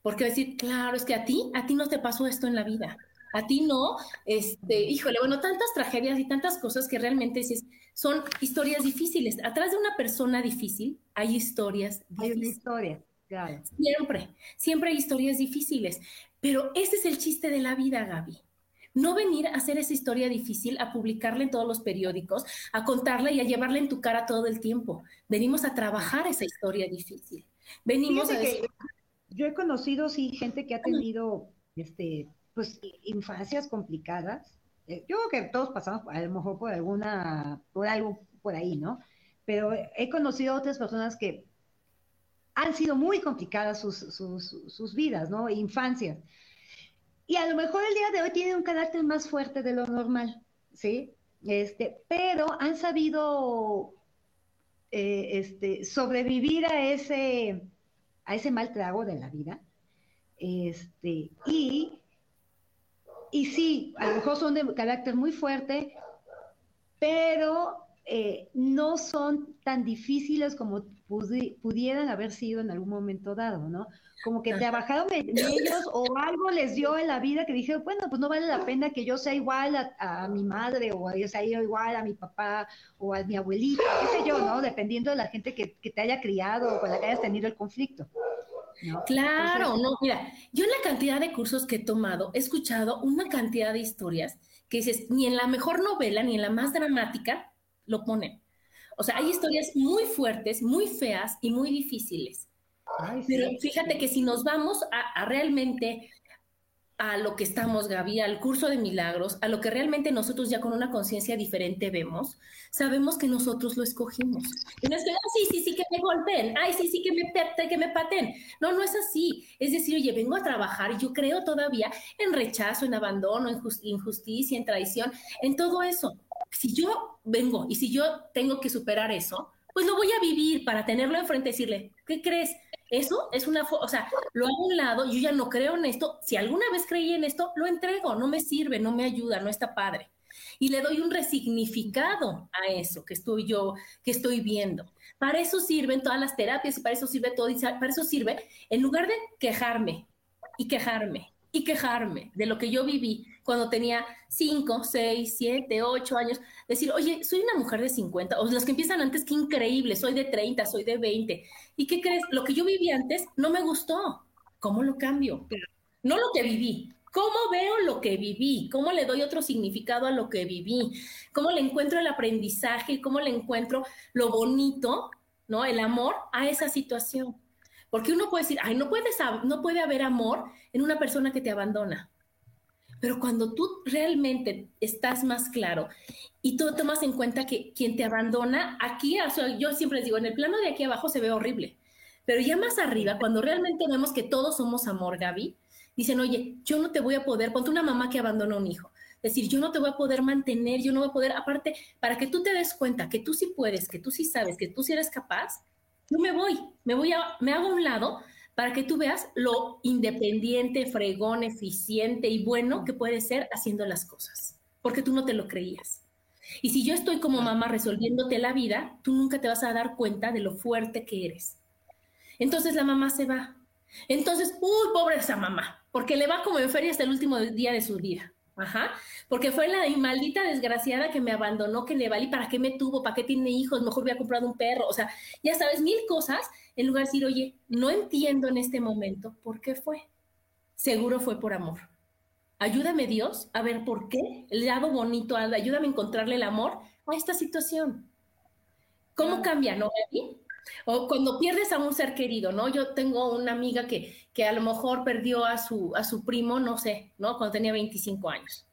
Porque decir, claro, es que a ti, a ti no te pasó esto en la vida. A ti no, este, híjole, bueno, tantas tragedias y tantas cosas que realmente dices, son historias difíciles. Atrás de una persona difícil hay historias difíciles. Hay una historia, claro. Siempre, siempre hay historias difíciles. Pero ese es el chiste de la vida, Gaby. No venir a hacer esa historia difícil, a publicarla en todos los periódicos, a contarla y a llevarla en tu cara todo el tiempo. Venimos a trabajar esa historia difícil. Venimos a... yo he conocido, sí, gente que ha tenido, este, pues, infancias complicadas. Eh, yo creo que todos pasamos a lo mejor por alguna, por algo por ahí, ¿no? Pero he conocido otras personas que han sido muy complicadas sus, sus, sus vidas, ¿no? Infancias. Y a lo mejor el día de hoy tienen un carácter más fuerte de lo normal, ¿sí? Este, pero han sabido eh, este, sobrevivir a ese, a ese mal trago de la vida. Este, y, y sí, a lo mejor son de carácter muy fuerte, pero eh, no son tan difíciles como pudieran haber sido en algún momento dado, ¿no? Como que trabajaron en ellos o algo les dio en la vida que dijeron, bueno, pues no vale la pena que yo sea igual a, mi madre o yo sea igual a mi papá o a mi abuelita, qué sé yo, ¿no? Dependiendo de la gente que, te haya criado o con la que hayas tenido el conflicto. Claro, no, mira, yo en la cantidad de cursos que he tomado he escuchado una cantidad de historias que dices, ni en la mejor novela, ni en la más dramática, lo ponen. O sea, hay historias muy fuertes, muy feas y muy difíciles. Pero fíjate que si nos vamos a, realmente a lo que estamos, Gaby, al curso de milagros, a lo que realmente nosotros ya con una conciencia diferente vemos, sabemos que nosotros lo escogimos. Y no es que, ah, sí, sí, sí, que me golpeen, ay, sí, sí, que me, que me paten. No, no es así. Es decir, oye, vengo a trabajar y yo creo todavía en rechazo, en abandono, en injusticia, en traición, en todo eso si yo vengo y si yo tengo que superar eso, pues lo voy a vivir para tenerlo enfrente y decirle, ¿qué crees? Eso es una, o sea, lo hago a un lado, yo ya no creo en esto, si alguna vez creí en esto, lo entrego, no me sirve, no me ayuda, no está padre. Y le doy un resignificado a eso que estoy yo, que estoy viendo. Para eso sirven todas las terapias y para eso sirve todo, y para eso sirve, en lugar de quejarme y quejarme y quejarme de lo que yo viví cuando tenía 5, 6, 7, 8 años, decir, oye, soy una mujer de 50, o los que empiezan antes, qué increíble, soy de 30, soy de 20. ¿Y qué crees? Lo que yo viví antes no me gustó. ¿Cómo lo cambio? No lo que viví, ¿Cómo veo lo que viví? ¿Cómo le doy otro significado a lo que viví? ¿Cómo le encuentro el aprendizaje? ¿Cómo le encuentro lo bonito, ¿no? El amor a esa situación. Porque uno puede decir, ay, no, puedes, no puede haber amor en una persona que te abandona. Pero cuando tú realmente estás más claro y tú tomas en cuenta que quien te abandona, aquí, yo siempre les digo, en el plano de aquí abajo se ve horrible, pero ya más arriba, cuando realmente vemos que todos somos amor, Gaby, dicen, oye, yo no te voy a poder, ponte una mamá que abandona a un hijo, decir, yo no te voy a poder mantener, yo no voy a poder, aparte, para que tú te des cuenta que tú sí puedes, que tú sí sabes, que tú sí eres capaz, yo me voy, me voy a, me hago a un lado para que tú veas lo independiente, fregón, eficiente y bueno que puede ser haciendo las cosas, porque tú no te lo creías. Y si yo estoy como mamá resolviéndote la vida, tú nunca te vas a dar cuenta de lo fuerte que eres. Entonces la mamá se va. Entonces, uy, pobre esa mamá, porque le va como en feria hasta el último día de su vida. Ajá, porque fue la maldita desgraciada que me abandonó, que le valí, ¿para qué me tuvo? ¿Para qué tiene hijos? Mejor hubiera comprado un perro. O sea, ya sabes, mil cosas, en lugar de decir, oye, no entiendo en este momento por qué fue. Seguro fue por amor. Ayúdame Dios a ver por qué, el lado bonito, ayúdame a encontrarle el amor a esta situación. ¿Cómo cambia, no? O cuando pierdes a un ser querido, ¿no? Yo tengo una amiga que, que a lo mejor perdió a su, a su primo, no sé, ¿no? Cuando tenía 25 años.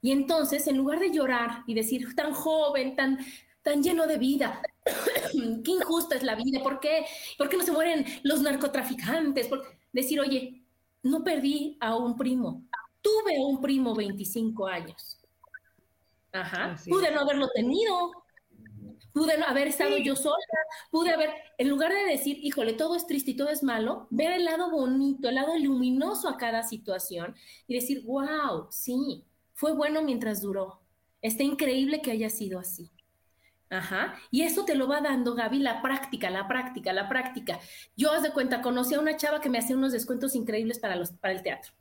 Y entonces, en lugar de llorar y decir, tan joven, tan, tan lleno de vida, qué injusta es la vida, ¿por qué? ¿Por qué no se mueren los narcotraficantes? Decir, oye, no perdí a un primo, tuve un primo 25 años. Ajá, pude no haberlo tenido, pude haber estado yo sola, pude haber, en lugar de decir, híjole, todo es triste y todo es malo, ver el lado bonito, el lado luminoso a cada situación y decir, wow, sí, fue bueno mientras duró. Está increíble que haya sido así. Ajá. Y eso te lo va dando, Gaby, la práctica, la práctica, la práctica. Yo, haz de cuenta, conocí a una chava que me hacía unos descuentos increíbles para, los, para el teatro.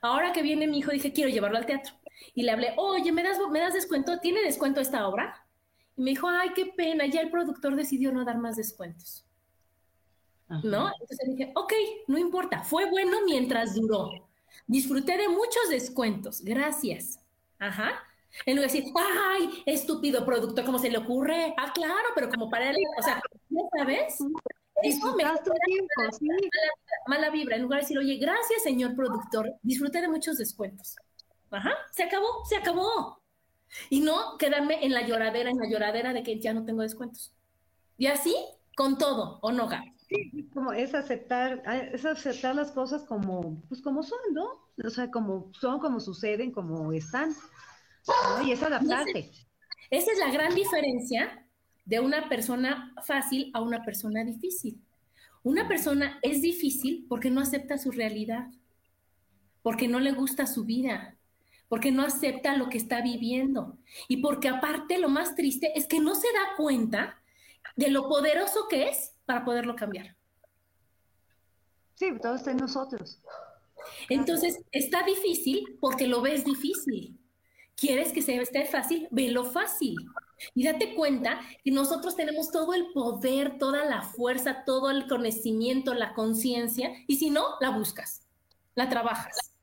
Ahora que viene mi hijo, dije, quiero llevarlo al teatro. Y le hablé, oye, ¿me das, ¿me das descuento? ¿Tiene descuento esta obra? Y me dijo, ay, qué pena, ya el productor decidió no dar más descuentos. ¿No? Entonces dije, ok, no importa, fue bueno mientras duró. Disfruté de muchos descuentos, gracias. Ajá. En lugar de decir, ay, estúpido productor, ¿cómo se le ocurre? Ah, claro, pero como para él, o sea, ¿ya sabes? Eso me tiempo, mala, vibra. En lugar de decir, oye, gracias, señor productor, disfruté de muchos descuentos. Ajá, se acabó, se acabó. Y no quedarme en la lloradera, en la lloradera de que ya no tengo descuentos. Y así con todo, ¿o no, Gaby? Sí, como es aceptar, es aceptar las cosas como, pues como son, ¿no? O sea, como son, como suceden, como están. Y es adaptarse. Esa es la gran diferencia de una persona fácil a una persona difícil. Una persona es difícil porque no acepta su realidad, porque no le gusta su vida, porque no acepta lo que está viviendo y porque aparte lo más triste es que no se da cuenta de lo poderoso que es para poderlo cambiar. Sí, todo está en nosotros. Entonces, está difícil porque lo ves difícil. ¿Quieres que se esté fácil? Velo fácil. Y date cuenta que nosotros tenemos todo el poder, toda la fuerza, todo el conocimiento, la conciencia, y si no, la buscas, la trabajas.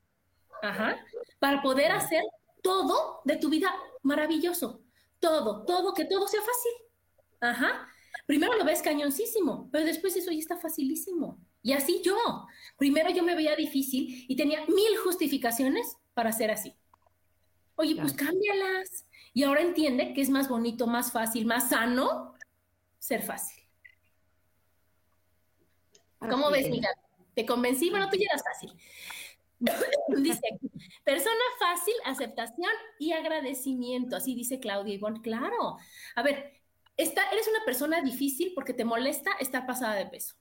Ajá para poder hacer todo de tu vida maravilloso. Todo, todo, que todo sea fácil. Ajá. Primero lo ves cañoncísimo, pero después eso ya está facilísimo. Y así yo. Primero yo me veía difícil y tenía mil justificaciones para ser así. Oye, pues cámbialas. Y ahora entiende que es más bonito, más fácil, más sano ser fácil. ¿Cómo ves, Miguel? ¿Te convencí? Bueno, tú ya eras fácil. dice, persona fácil, aceptación y agradecimiento. Así dice Claudia Ivonne. Claro. A ver, eres una persona difícil porque te molesta estar pasada de peso.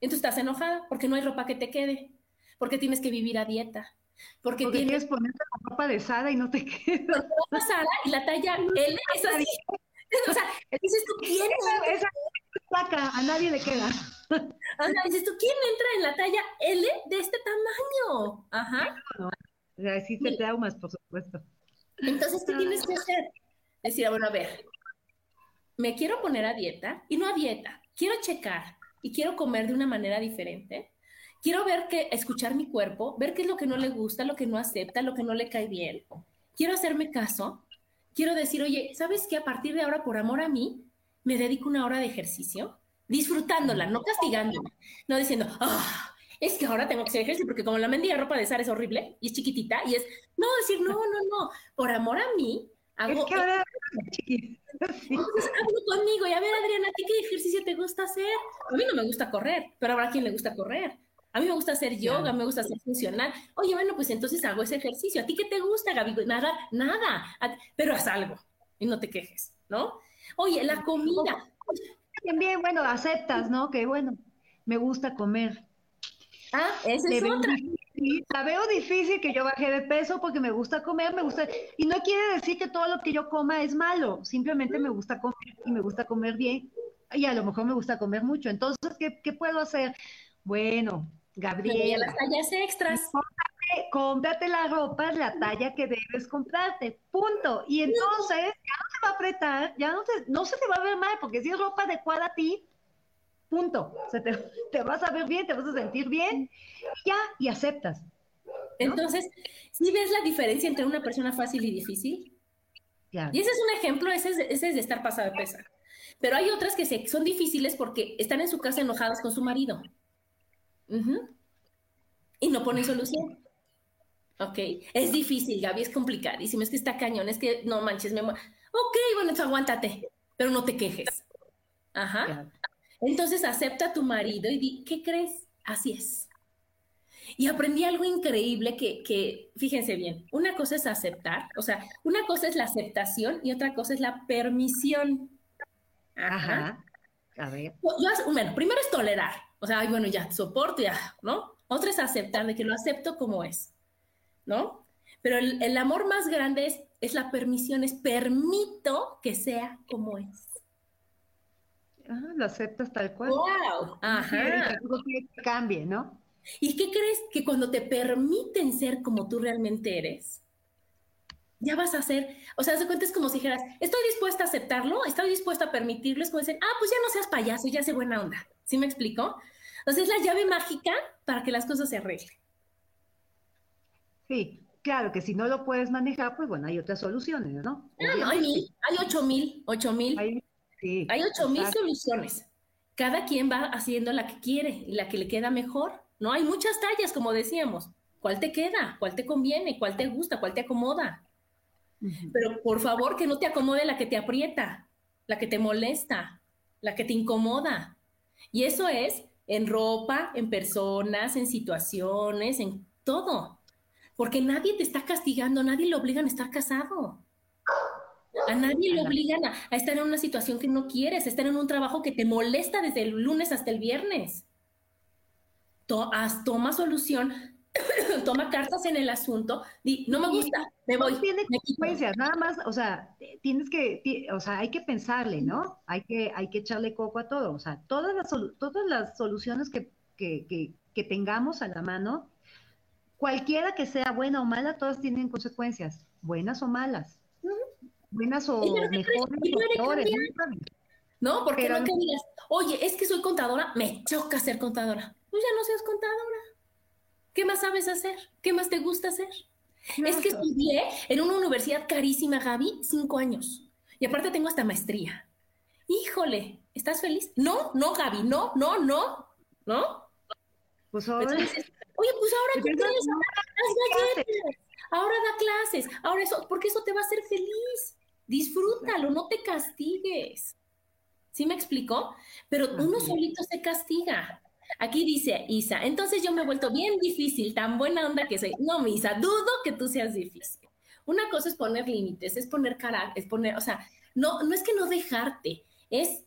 Entonces estás enojada porque no hay ropa que te quede, porque tienes que vivir a dieta, porque, porque tienes... que ponerte la ropa de Sara y no te queda. La Sara y la talla L es así. O sea, dices tú, ¿quién esa, esa saca, a nadie le queda. Anda, dices tú, ¿quién entra en la talla L de este tamaño? Ajá. No, así te traumas, por supuesto. Entonces, ¿qué tienes que hacer? Decir, bueno, a ver, me quiero poner a dieta y no a dieta, quiero checar y quiero comer de una manera diferente. Quiero ver que, escuchar mi cuerpo, ver qué es lo que no le gusta, lo que no acepta, lo que no le cae bien. Quiero hacerme caso. Quiero decir, oye, ¿sabes qué? A partir de ahora, por amor a mí, me dedico una hora de ejercicio, disfrutándola, no castigándola, no diciendo, ah, es que ahora tengo que hacer ejercicio porque como la mendiga ropa de Sara es horrible y es chiquitita y es, no, decir, no, no, no, por amor a mí, hago... Es que ahora entonces hablo conmigo y a ver, Adriana, ¿a ti qué ejercicio te gusta hacer? A mí no me gusta correr, pero habrá quien le gusta correr. A mí me gusta hacer yoga, me gusta hacer funcional. Oye, bueno, pues entonces hago ese ejercicio. ¿A ti qué te gusta, Gaby? Nada, nada. Pero haz algo y no te quejes, ¿no? Oye, la comida. También, bueno, aceptas, ¿no? Que bueno, me gusta comer. Ah, esa es otra. la veo difícil que yo baje de peso porque me gusta comer, me gusta, y no quiere decir que todo lo que yo coma es malo, simplemente me gusta comer y me gusta comer bien, y a lo mejor me gusta comer mucho. Entonces, ¿qué, qué puedo hacer? Bueno, Gabriela. Las tallas extras. Cómprate, la ropa, la talla que debes comprarte, punto. Y entonces ya no te va a apretar, ya no, te, no se te va a ver mal, porque si es ropa adecuada a ti, punto. Se te, te, vas a ver bien, te vas a sentir bien, ya, y aceptas. Entonces, ¿sí ves la diferencia entre una persona fácil y difícil? Y ese es un ejemplo, ese es, ese es de estar pasada de pesa. Pero hay otras que se, son difíciles porque están en su casa enojadas con su marido. Y no ponen solución. Ok, es difícil, Gaby, es complicadísimo, es que está cañón, es que no manches, me... Ok, bueno, entonces aguántate, pero no te quejes. Ajá. Entonces acepta a tu marido y di, ¿qué crees? Así es. Y aprendí algo increíble que, que, fíjense bien, una cosa es aceptar, o sea, una cosa es la aceptación y otra cosa es la permisión. Ajá. A ver. bueno, primero es tolerar, o sea, ay, bueno, ya, soporto, ya, ¿no? Otra es aceptar, de que lo acepto como es, ¿no? Pero el, el amor más grande es, es la permisión, es permito que sea como es. Ah, lo aceptas tal cual. ¡Wow! Ajá. que cambie, ¿no? ¿Y qué crees? Que cuando te permiten ser como tú realmente eres, ya vas a hacer, o sea, se cuenta es como si dijeras, estoy dispuesta a aceptarlo, estoy dispuesta a permitirlo, es como decir, ah, pues ya no seas payaso, ya sé buena onda. ¿Sí me explico? Entonces es la llave mágica para que las cosas se arreglen. Sí, claro que si no lo puedes manejar, pues bueno, hay otras soluciones, ¿no? Ah, no, hay mil, hay ocho mil, ocho mil. Hay, hay ocho mil soluciones. Cada quien va haciendo la que quiere y la que le queda mejor. No hay muchas tallas, como decíamos. ¿Cuál te queda? ¿Cuál te conviene? ¿Cuál te gusta? ¿Cuál te acomoda? Pero por favor que no te acomode la que te aprieta, la que te molesta, la que te incomoda. Y eso es en ropa, en personas, en situaciones, en todo. Porque nadie te está castigando, nadie le obligan a estar casado. A nadie le obligan a, estar en una situación que no quieres, a estar en un trabajo que te molesta desde el lunes hasta el viernes. toma solución, toma cartas en el asunto, di, no me gusta, me voy. tiene consecuencias, nada más, o sea, tienes que, o sea, hay que pensarle, ¿no? Hay que, hay que echarle coco a todo, o sea, todas las, todas las soluciones que, que, que, tengamos a la mano, cualquiera que sea buena o mala, todas tienen consecuencias, buenas o malas. Buenas o mejores, No, porque no que digas, oye, es que soy contadora, me choca ser contadora. Pues ya no seas contadora ¿Qué más sabes hacer? ¿Qué más te gusta hacer? Es que estudié en una universidad carísima, Gaby, cinco años. Y aparte tengo hasta maestría. Híjole, ¿estás feliz? No, no, Gaby, no, no, no, ¿no? Pues ahora. oye, pues ahora tú ahora, ahora da clases, ahora eso, porque eso te va a hacer feliz. Disfrútalo, no te castigues. ¿Sí me explicó? Pero uno solito se castiga. Aquí dice Isa, entonces yo me he vuelto bien difícil, tan buena onda que soy. No, Isa, dudo que tú seas difícil. Una cosa es poner límites, es poner cara, es poner, o sea, no, no es que no dejarte, es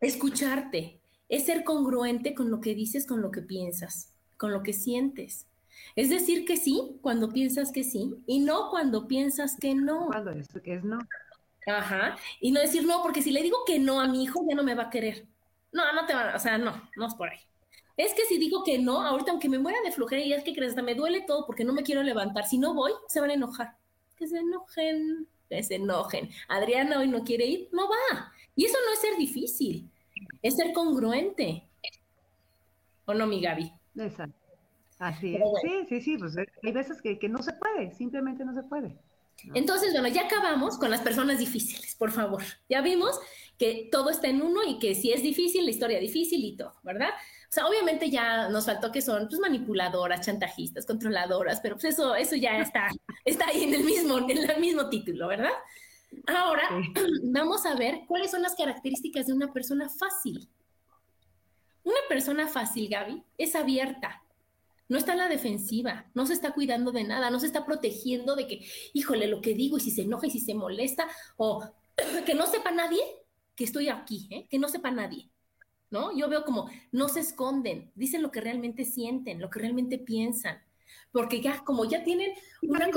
escucharte, es ser congruente con lo que dices, con lo que piensas, con lo que sientes. Es decir que sí cuando piensas que sí y no cuando piensas que no. Cuando es que es no. Ajá. Y no decir no, porque si le digo que no a mi hijo, ya no me va a querer. No, no te va, o sea, no, no es por ahí. Es que si digo que no, ahorita aunque me muera de flojera y es que crees, hasta me duele todo porque no me quiero levantar. Si no voy, se van a enojar. Que se enojen, que se enojen. Adriana hoy no quiere ir, no va. Y eso no es ser difícil, es ser congruente. ¿O no, mi Gaby? Exacto. Así es. Sí, sí, sí, pues eh, hay veces que, no se puede, simplemente no se puede. Entonces, bueno, ya acabamos con las personas difíciles, por favor. Ya vimos que todo está en uno y que si es difícil, la historia difícil y todo, ¿verdad? O sea, obviamente ya nos faltó que son pues, manipuladoras, chantajistas, controladoras, pero pues eso, eso ya está, está ahí en el, mismo, en el mismo título, ¿verdad? Ahora vamos a ver cuáles son las características de una persona fácil. Una persona fácil, Gaby, es abierta, no está en la defensiva, no se está cuidando de nada, no se está protegiendo de que, híjole, lo que digo y si se enoja y si se molesta, o que no sepa nadie que estoy aquí, ¿eh? que no sepa nadie. ¿No? Yo veo como no se esconden, dicen lo que realmente sienten, lo que realmente piensan, porque ya como ya tienen una,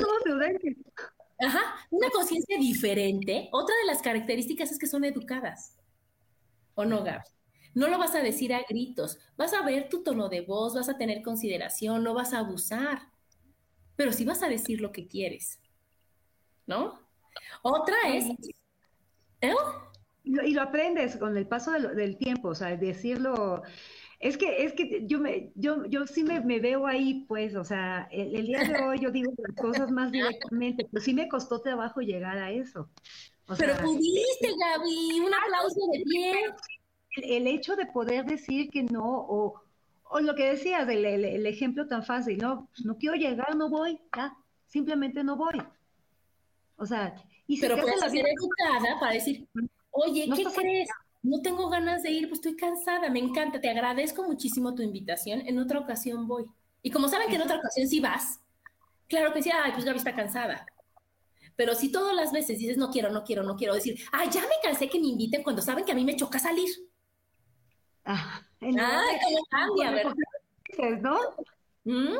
una conciencia diferente, otra de las características es que son educadas. ¿O no, Gaby? No lo vas a decir a gritos, vas a ver tu tono de voz, vas a tener consideración, no vas a abusar, pero sí vas a decir lo que quieres, ¿no? Otra es... ¿eh? Y lo aprendes con el paso del, tiempo, o sea, decirlo... Es que, es que yo me, yo, yo sí me, veo ahí, pues, o sea, el, día de hoy yo digo las cosas más directamente, pero sí me costó trabajo llegar a eso. pero pudiste, Gaby, un aplauso de pie el hecho de poder decir que no, o, lo que decías, el, el, ejemplo tan fácil, no, pues no quiero llegar, no voy, ya, simplemente no voy. O sea, y Pero puedes ser educada para decir, oye, ¿qué crees? No tengo ganas de ir, pues estoy cansada, me encanta, te agradezco muchísimo tu invitación, en otra ocasión voy. Y como saben que en otra ocasión sí vas, claro que sí, ay, pues Gaby está cansada. Pero si todas las veces dices, no quiero, no quiero, no quiero, decir, ay, ya me cansé que me inviten cuando saben que a mí me choca salir. Ah, ah ¿cómo cambia, verdad? ¿No? ¿Mm?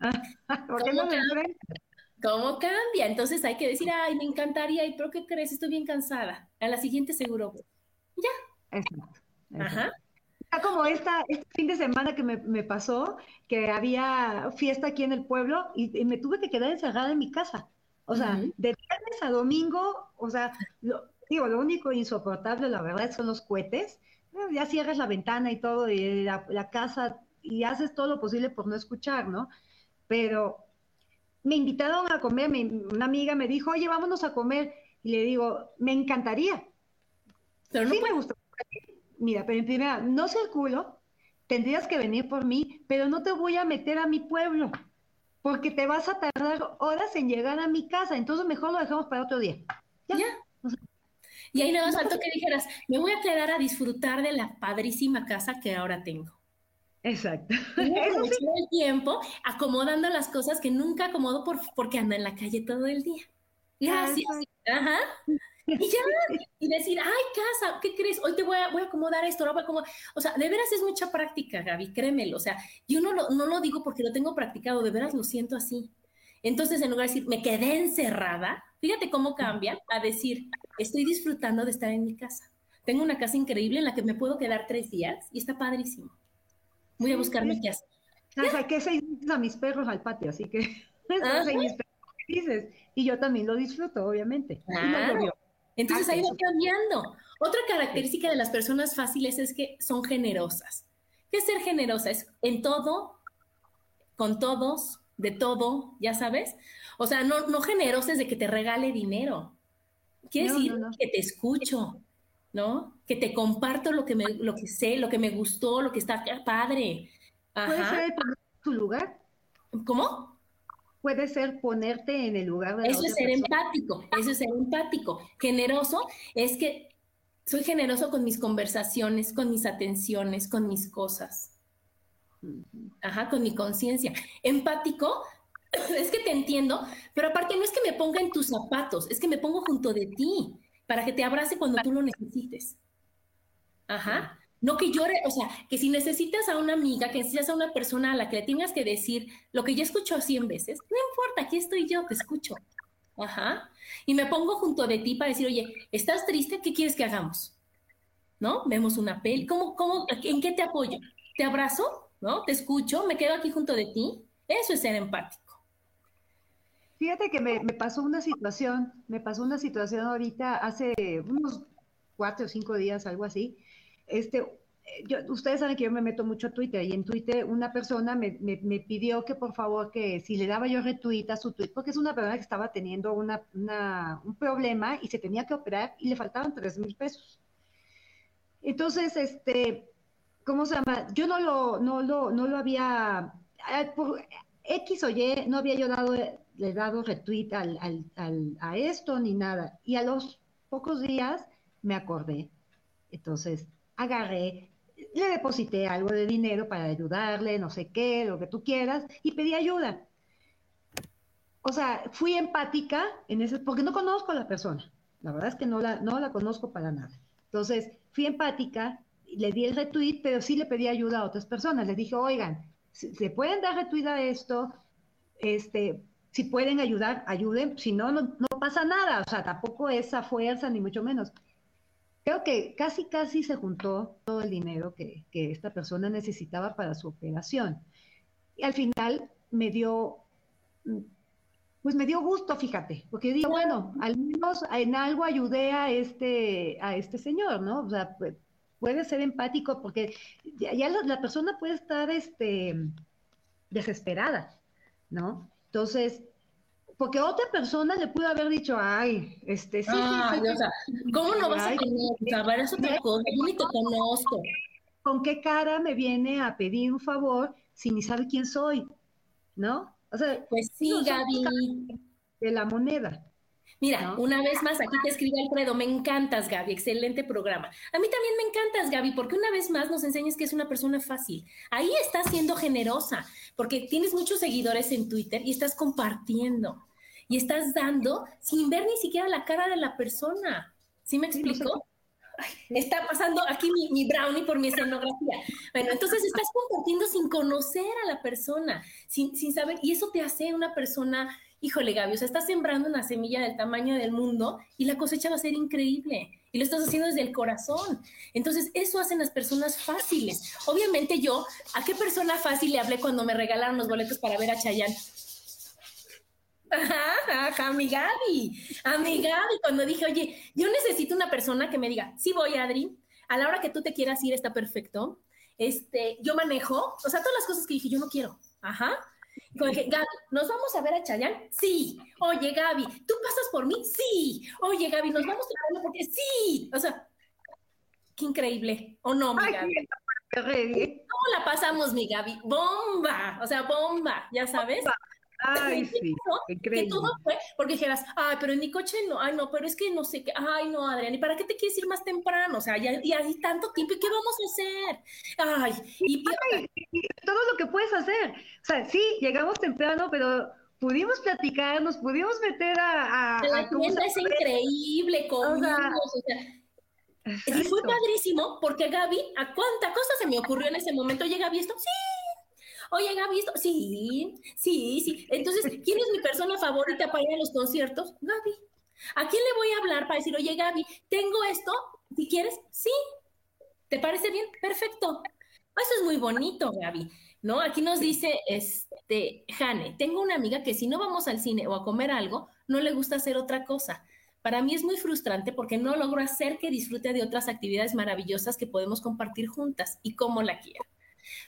¿Cómo, ¿Cómo cambia? Entonces hay que decir, ay, me encantaría, y pero ¿qué crees? Estoy bien cansada. A la siguiente seguro Ya. Exacto. Ajá. como esta, este fin de semana que me, pasó, que había fiesta aquí en el pueblo y, me tuve que quedar encerrada en mi casa. O sea, de viernes a domingo, o sea, digo, lo único insoportable, la verdad, son los cohetes ya cierras la ventana y todo, y la, casa, y haces todo lo posible por no escuchar, ¿no? Pero me invitaron a comer, una amiga me dijo, oye, vámonos a comer, y le digo, me encantaría. Pero sí me gusta. Mira, pero en primera, no circulo, tendrías que venir por mí, pero no te voy a meter a mi pueblo, porque te vas a tardar horas en llegar a mi casa, entonces mejor lo dejamos para otro día. Ya. Y ahí nada más faltó que dijeras, me voy a quedar a disfrutar de la padrísima casa que ahora tengo. Exacto. el tiempo acomodando las cosas que nunca acomodo por, porque ando en la calle todo el día. Gracias. Ajá. Y ya, y decir, ay, casa, ¿qué crees? Hoy te voy a, voy a acomodar esto, voy a acomodar. O sea, de veras es mucha práctica, Gaby, créemelo. O sea, yo no lo, no lo digo porque lo tengo practicado, de veras lo siento así. Entonces, en lugar de decir, me quedé encerrada, fíjate cómo cambia a decir, estoy disfrutando de estar en mi casa. Tengo una casa increíble en la que me puedo quedar tres días y está padrísimo. Voy a buscarme qué hacer. O sea, que se a mis perros al patio, así que mis perros Y yo también lo disfruto, obviamente. Entonces ahí va cambiando. Otra característica de las personas fáciles es que son generosas. ¿Qué es ser generosa? Es en todo, con todos, de todo, ya sabes. O sea, no, no generosos de que te regale dinero. Quiere decir que te escucho, ¿no? Que te comparto lo que, me, lo que sé, lo que me gustó, lo que está padre. ¿Puede ser tu lugar? ¿Cómo? Puede ser ponerte en el lugar de Eso es ser empático, eso es ser empático. Generoso es que soy generoso con mis conversaciones, con mis atenciones, con mis cosas. Ajá, con mi conciencia. Empático es que te entiendo, pero aparte no es que me ponga en tus zapatos, es que me pongo junto de ti para que te abrace cuando tú lo necesites. Ajá. No que llore, o sea, que si necesitas a una amiga, que necesitas a una persona a la que le tengas que decir lo que ya escuchó cien veces, no importa, aquí estoy yo, te escucho. Ajá. Y me pongo junto de ti para decir, oye, ¿estás triste? ¿Qué quieres que hagamos? ¿No? Vemos una peli. ¿Cómo, cómo, ¿En qué te apoyo? ¿Te abrazo? ¿No? ¿Te escucho? ¿Me quedo aquí junto de ti? Eso es ser empático. Fíjate que me, pasó una situación, me pasó una situación ahorita hace unos cuatro o cinco días, algo así. Este, yo, ustedes saben que yo me meto mucho a Twitter y en Twitter una persona me, me, pidió que por favor que si le daba yo retweet a su tweet, porque es una persona que estaba teniendo una, una, un problema y se tenía que operar y le faltaban tres mil pesos. Entonces, este, ¿cómo se llama? Yo no lo, no lo, no lo había, eh, por X o Y, no había yo dado le dado retweet al, al, a esto ni nada. Y a los pocos días me acordé. Entonces agarré, le deposité algo de dinero para ayudarle, no sé qué, lo que tú quieras, y pedí ayuda. O sea, fui empática en ese, porque no conozco a la persona. La verdad es que no la, no la conozco para nada. Entonces, fui empática, le di el retweet, pero sí le pedí ayuda a otras personas. Les dije, oigan, ¿se pueden dar retweet a esto? Este, si pueden ayudar, ayuden, si no, no, pasa nada, o sea, tampoco esa fuerza, ni mucho menos. Creo que casi, casi se juntó todo el dinero que, esta persona necesitaba para su operación. Y al final me dio, pues me dio gusto, fíjate, porque digo, bueno, al menos en algo ayudé a este, a este señor, ¿no? O sea, puede ser empático porque ya, la, la, persona puede estar este, desesperada, ¿no? Entonces, porque otra persona le pudo haber dicho, ay, este, sí, sí, sí, o sea, ¿cómo no vas a tener? eso otra cosa, yo ni te conozco. ¿Con qué cara me viene a pedir un favor si ni sabe quién soy? ¿No? O sea, pues sí, Gaby. De la moneda. Mira, una vez más, aquí te escribe Alfredo, me encantas, Gaby, excelente programa. A mí también me encantas, Gaby, porque una vez más nos enseñas que es una persona fácil. Ahí estás siendo generosa, porque tienes muchos seguidores en Twitter y estás compartiendo y estás dando sin ver ni siquiera la cara de la persona. ¿Sí me explico? está pasando aquí mi, mi, brownie por mi escenografía. Bueno, entonces estás compartiendo sin conocer a la persona, sin, sin saber, y eso te hace una persona híjole Gaby, o sea, estás sembrando una semilla del tamaño del mundo y la cosecha va a ser increíble. Y lo estás haciendo desde el corazón. Entonces, eso hacen las personas fáciles. Obviamente yo, ¿a qué persona fácil le hablé cuando me regalaron los boletos para ver a Chayanne? Ajá, ajá, a mi Gaby, a mi Gaby, cuando dije, oye, yo necesito una persona que me diga, sí voy, Adri, a la hora que tú te quieras ir está perfecto, este, yo manejo, o sea, todas las cosas que dije, yo no quiero, ajá, Gaby, ¿nos vamos a ver a Chayanne? Sí. Oye, Gaby, ¿tú pasas por mí? Sí. Oye, Gaby, ¿nos vamos a ver porque sí? O sea, qué increíble. ¿O no, mi Gaby? ¿Cómo la pasamos, mi Gaby? Bomba. O sea, bomba, ya sabes. Ay, sí, que todo fue, porque dijeras, ay, pero en mi coche no, ay, no, pero es que no sé qué, ay, no, Adrián, ¿y para qué te quieres ir más temprano? O sea, ya, hay tanto tiempo, ¿y qué vamos a hacer? Ay, y, todo lo que puedes hacer. O sea, sí, llegamos temprano, pero pudimos platicar, nos pudimos meter a... a la tienda es increíble, comimos, o sea, y fue padrísimo, porque Gaby, ¿a cuánta cosa se me ocurrió en ese momento? Oye, Gaby, esto, sí, Oye, Gaby, esto, sí, sí, sí. Entonces, ¿quién es mi persona favorita para ir a los conciertos? Gaby. ¿A quién le voy a hablar para decir, oye, Gaby, tengo esto, si quieres? Sí. ¿Te parece bien? Perfecto. Eso es muy bonito, Gaby. ¿No? Aquí nos dice, este, Jane, tengo una amiga que si no vamos al cine o a comer algo, no le gusta hacer otra cosa. Para mí es muy frustrante porque no logro hacer que disfrute de otras actividades maravillosas que podemos compartir juntas y como la quiero.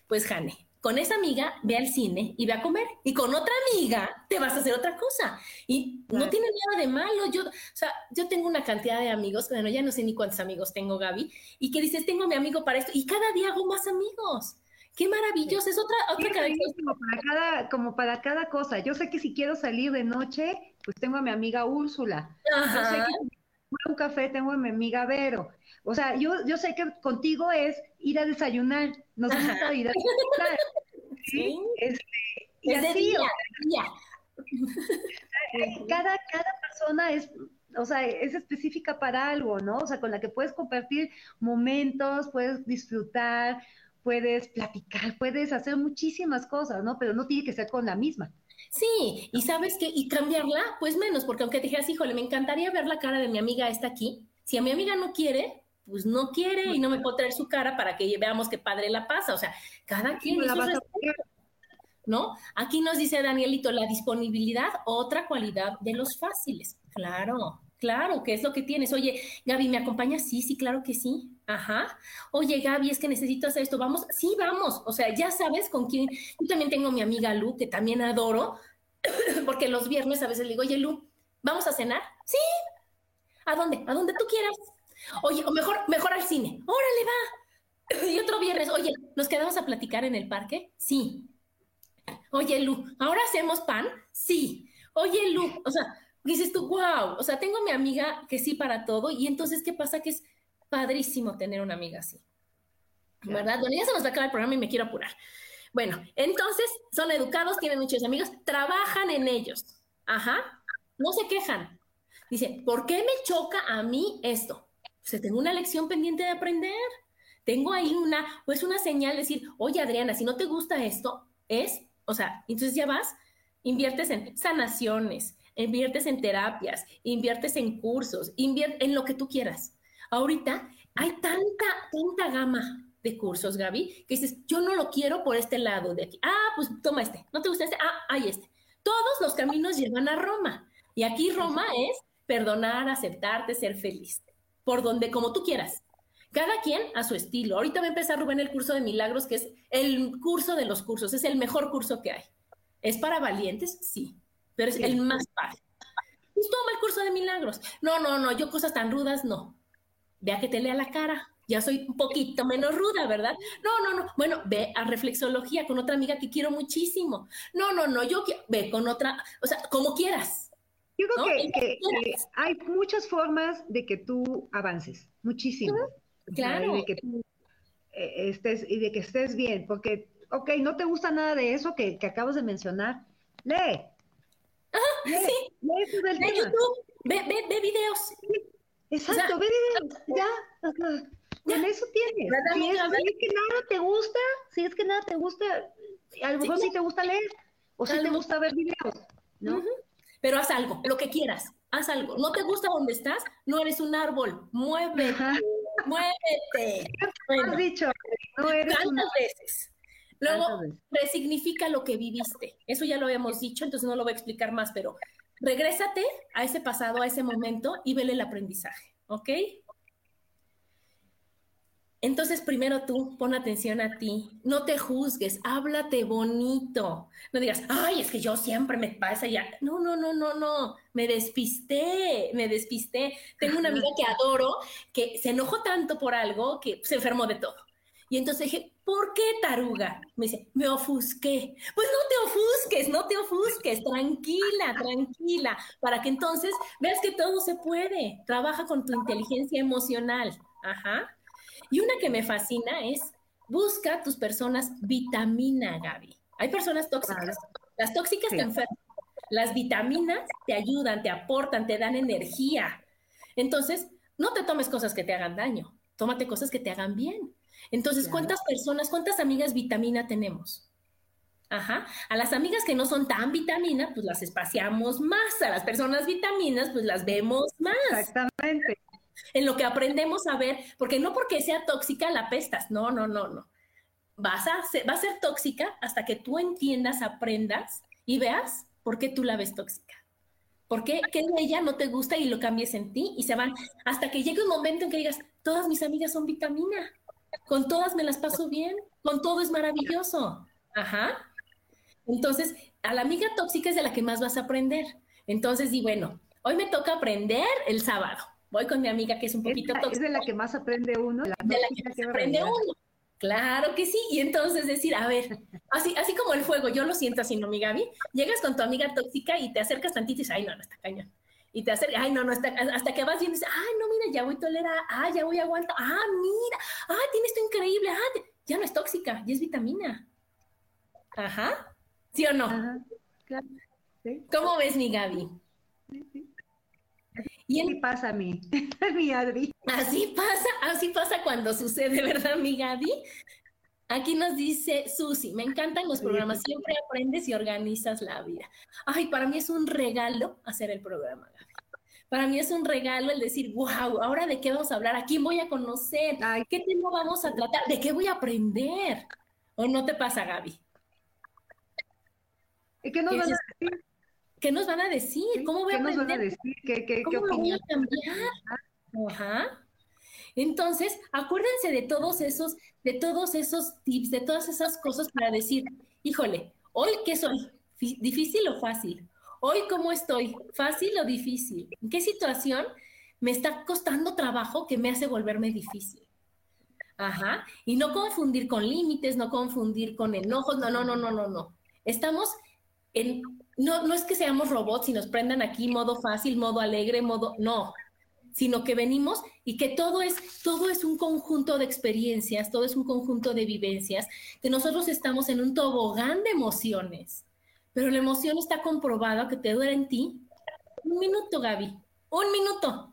Pues, Jane, con esa amiga ve al cine y ve a comer. Y con otra amiga te vas a hacer otra cosa. Y no tiene nada de malo. Yo, o sea, yo tengo una cantidad de amigos, bueno, ya no sé ni cuántos amigos tengo, Gaby, y que dices, tengo a mi amigo para esto. Y cada día hago más amigos. Qué maravilloso, es otra, otra característica. Para, cada, como para cada cosa. Yo sé que si quiero salir de noche, pues tengo a mi amiga Úrsula. Yo sé que si un café tengo a mi amiga Vero. O sea, yo, yo sé que contigo es ir a desayunar, nos gusta ir a desayunar. ¿sí? Este, y así, Cada, cada persona es o sea, es específica para algo, ¿no? O sea, con la que puedes compartir momentos, puedes disfrutar, puedes platicar, puedes hacer muchísimas cosas, ¿no? Pero no tiene que ser con la misma. Sí, y sabes qué, y cambiarla, pues menos, porque aunque te dijeras, híjole, me encantaría ver la cara de mi amiga esta aquí, si a mi amiga no quiere, pues no quiere y no me puedo traer su cara para que veamos qué padre la pasa. O sea, cada quien ¿no? Aquí nos dice Danielito, la disponibilidad, otra cualidad de los fáciles. Claro, claro, ¿qué es lo que tienes? Oye, Gaby, ¿me acompañas? Sí, sí, claro que sí. Ajá. Oye, Gaby, es que necesito hacer esto. ¿Vamos? Sí, vamos. O sea, ya sabes con quién. Yo también tengo mi amiga Lu, que también adoro, porque los viernes a veces le digo, oye, Lu, ¿vamos a cenar? Sí. ¿A dónde? A donde tú quieras. Oye, o mejor, mejor al cine. Órale, va. Y otro viernes, oye, ¿nos quedamos a platicar en el parque? Sí. Oye, Lu, ¿ahora hacemos pan? Sí. Oye, Lu, o sea, dices tú, wow, o sea, tengo mi amiga que sí para todo, y entonces, ¿qué pasa? Que es padrísimo tener una amiga así. ¿Verdad? Bueno, ya se nos va a acabar el programa y me quiero apurar. Bueno, entonces son educados, tienen muchos amigos, trabajan en ellos. Ajá. No se quejan. Dice, ¿por qué me choca a mí esto? Sea, tengo una lección pendiente de aprender. Tengo ahí una, pues una señal, decir, oye Adriana, si no te gusta esto, es, o sea, entonces ya vas, inviertes en sanaciones, inviertes en terapias, inviertes en cursos, inviertes en lo que tú quieras. Ahorita hay tanta, tanta gama de cursos, Gaby, que dices, yo no lo quiero por este lado de aquí. Ah, pues toma este. ¿No te gusta este? Ah, hay este. Todos los caminos llevan a Roma. Y aquí Roma es perdonar, aceptarte, ser feliz por donde, como tú quieras. Cada quien a su estilo. Ahorita va a empezar Rubén el curso de milagros, que es el curso de los cursos, es el mejor curso que hay. ¿Es para valientes? Sí, pero es el más fácil. Pues toma el curso de milagros. No, no, no, yo cosas tan rudas, no. Vea que te lea la cara. Ya soy un poquito menos ruda, ¿verdad? No, no, no. Bueno, ve a reflexología con otra amiga que quiero muchísimo. No, no, no, yo ve con otra, o sea, como quieras yo creo que, hay muchas formas de que tú avances, muchísimas. Claro. Y de que eh, estés, y de que estés bien, porque, ok, no te gusta nada de eso que, que acabas de mencionar, lee. Ajá, sí. Lee eso del ve YouTube, ve, ve, ve, videos. Exacto, ve videos, ya. Con eso tienes. Si es, que nada te gusta, si es que nada te gusta, a lo mejor sí, te gusta leer, o si te gusta ver videos, ¿no? Pero haz algo, lo que quieras, haz algo. ¿No te gusta donde estás? No eres un árbol, muévete, muévete. has dicho, no eres ¿Cuántas veces? Luego, resignifica lo que viviste. Eso ya lo habíamos dicho, entonces no lo voy a explicar más, pero regrésate a ese pasado, a ese momento y vele el aprendizaje, ¿ok? Entonces, primero tú, pon atención a ti, no te juzgues, háblate bonito. No digas, ay, es que yo siempre me pasa ya. No, no, no, no, no, me despisté, me despisté. Tengo una amiga que adoro, que se enojó tanto por algo que se enfermó de todo. Y entonces dije, ¿por qué taruga? Me dice, me ofusqué. Pues no te ofusques, no te ofusques, tranquila, tranquila, para que entonces veas que todo se puede. Trabaja con tu inteligencia emocional. Ajá. Y una que me fascina es, busca tus personas vitamina, Gaby. Hay personas tóxicas. Las tóxicas te enferman. Las vitaminas te ayudan, te aportan, te dan energía. Entonces, no te tomes cosas que te hagan daño. Tómate cosas que te hagan bien. Entonces, ¿cuántas personas, cuántas amigas vitamina tenemos? Ajá. A las amigas que no son tan vitamina, pues las espaciamos más. A las personas vitaminas, pues las vemos más. Exactamente en lo que aprendemos a ver, porque no porque sea tóxica la pestas, no, no, no, no. Vas a va a ser tóxica hasta que tú entiendas, aprendas y veas por qué tú la ves tóxica. ¿Por qué, que de ella no te gusta y lo cambies en ti? Y se van hasta que llegue un momento en que digas, todas mis amigas son vitamina, con todas me las paso bien, con todo es maravilloso. Ajá. Entonces, a la amiga tóxica es de la que más vas a aprender. Entonces, di, bueno, hoy me toca aprender el sábado voy con mi amiga que es un poquito tóxica. Es de la que más aprende uno. de la que más aprende uno. Claro que sí. Y entonces decir, a ver, así, así como el fuego, yo lo siento así, ¿no, mi Gaby? Llegas con tu amiga tóxica y te acercas tantito y dices, ay, no, no está cañón. Y te acercas, ay, no, no está, hasta que vas viendo y dices, ay, no, mira, ya voy tolerar, ah, ya voy a aguantar, ah, mira, ah, tiene esto increíble, ah, ya no es tóxica, ya es vitamina. Ajá. ¿Sí o no? Ajá, claro. ¿Cómo ves, mi Gaby? Sí, sí. Y así pasa a mí, mi Adri. Así pasa, así pasa cuando sucede, ¿verdad, mi Gaby? Aquí nos dice Susi, me encantan los programas, siempre aprendes y organizas la vida. Ay, para mí es un regalo hacer el programa, Gaby. Para mí es un regalo el decir, wow, ahora de qué vamos a hablar, a quién voy a conocer, qué tema vamos a tratar, de qué voy a aprender. ¿O no te pasa, Gaby? ¿Y qué nos van a decir? ¿Qué nos van a decir? ¿Cómo voy a aprender? Nos van a decir? ¿Qué, qué, ¿Cómo qué voy a cambiar? Ajá. Entonces, acuérdense de todos esos, de todos esos tips, de todas esas cosas para decir, híjole, hoy qué soy, difícil o fácil, hoy cómo estoy, fácil o difícil, en qué situación me está costando trabajo que me hace volverme difícil. Ajá. Y no confundir con límites, no confundir con enojos, no, no, no, no, no, no. Estamos en, no, no es que seamos robots y nos prendan aquí modo fácil, modo alegre, modo, no, sino que venimos y que todo es, todo es un conjunto de experiencias, todo es un conjunto de vivencias, que nosotros estamos en un tobogán de emociones, pero la emoción está comprobada que te dura en ti un minuto, Gaby, un minuto.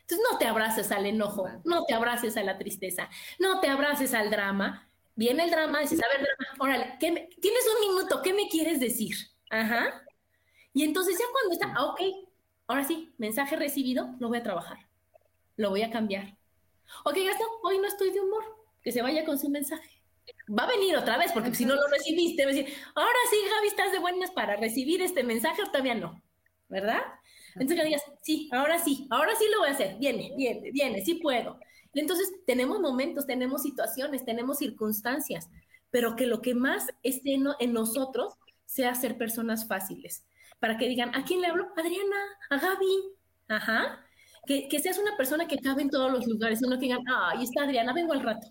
Entonces no te abraces al enojo, no te abraces a la tristeza, no te abraces al drama. Viene el drama, dices, a ver, drama, órale, tienes un minuto, ¿qué me quieres decir? Ajá. Y entonces ya cuando está, ah, ok, ahora sí, mensaje recibido, lo voy a trabajar, lo voy a cambiar. Ok, Gastón, hoy no estoy de humor, que se vaya con su mensaje. Va a venir otra vez, porque si no lo recibiste, va a decir, ahora sí, Gaby, estás de buenas para recibir este mensaje, o todavía no, ¿verdad? Entonces que digas, sí, ahora sí, ahora sí lo voy a hacer, viene, viene, viene, sí puedo. entonces tenemos momentos, tenemos situaciones, tenemos circunstancias, pero que lo que más esté en nosotros sea ser personas fáciles, para que digan, ¿a quién le hablo? Adriana, a Gaby, ajá. Que, que seas una persona que cabe en todos los lugares, no que digan, ah, ahí está Adriana, vengo al rato.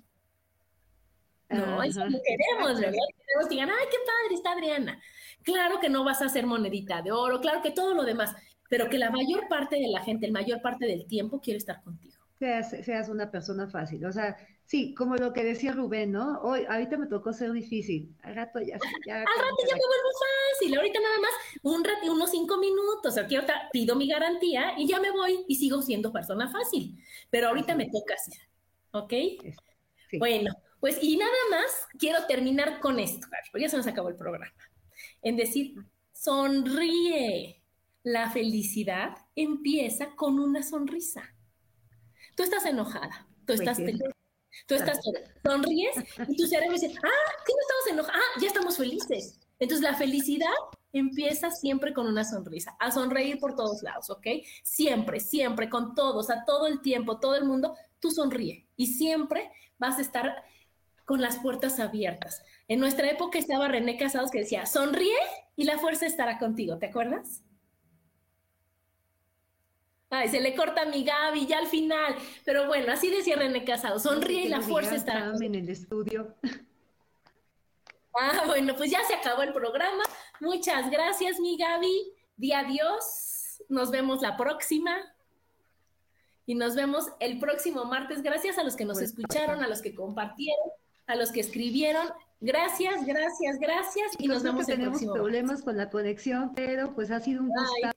No, eso no queremos, ¿verdad? Queremos que digan, ay, qué padre, está Adriana. Claro que no vas a hacer monedita de oro, claro que todo lo demás, pero que la mayor parte de la gente, la mayor parte del tiempo quiere estar contigo. Seas, seas una persona fácil, o sea, Sí, como lo que decía Rubén, ¿no? Hoy, ahorita me tocó ser difícil. Al rato ya. ya Al rato ya me vuelvo fácil. Ahorita nada más un rato, unos cinco minutos. Aquí ahorita pido mi garantía y ya me voy y sigo siendo persona fácil. Pero ahorita me toca así. ¿Ok? Bueno, pues y nada más quiero terminar con esto, porque ya se nos acabó el programa. En decir, sonríe. La felicidad empieza con una sonrisa. Tú estás enojada, tú pues estás feliz Tú estás, sonríes y tu cerebro dice, ah, ¿qué no estamos enojados? Ah, ya estamos felices. Entonces la felicidad empieza siempre con una sonrisa, a sonreír por todos lados, ¿ok? Siempre, siempre, con todos, a todo el tiempo, todo el mundo, tú sonríe y siempre vas a estar con las puertas abiertas. En nuestra época estaba René Casados que decía, sonríe y la fuerza estará contigo, ¿te acuerdas? Ay, se le corta a mi Gaby ya al final. Pero bueno, así decía René Casado. Sonríe y la fuerza estará. en el estudio. Ah, bueno, pues ya se acabó el programa. Muchas gracias, mi Gaby. Di adiós. Nos vemos la próxima. Y nos vemos el próximo martes. Gracias a los que nos pues, escucharon, a los que compartieron, a los que escribieron. Gracias, gracias, gracias. Y nos vemos el próximo. Tenemos problemas con la conexión, pero pues ha sido un gusto.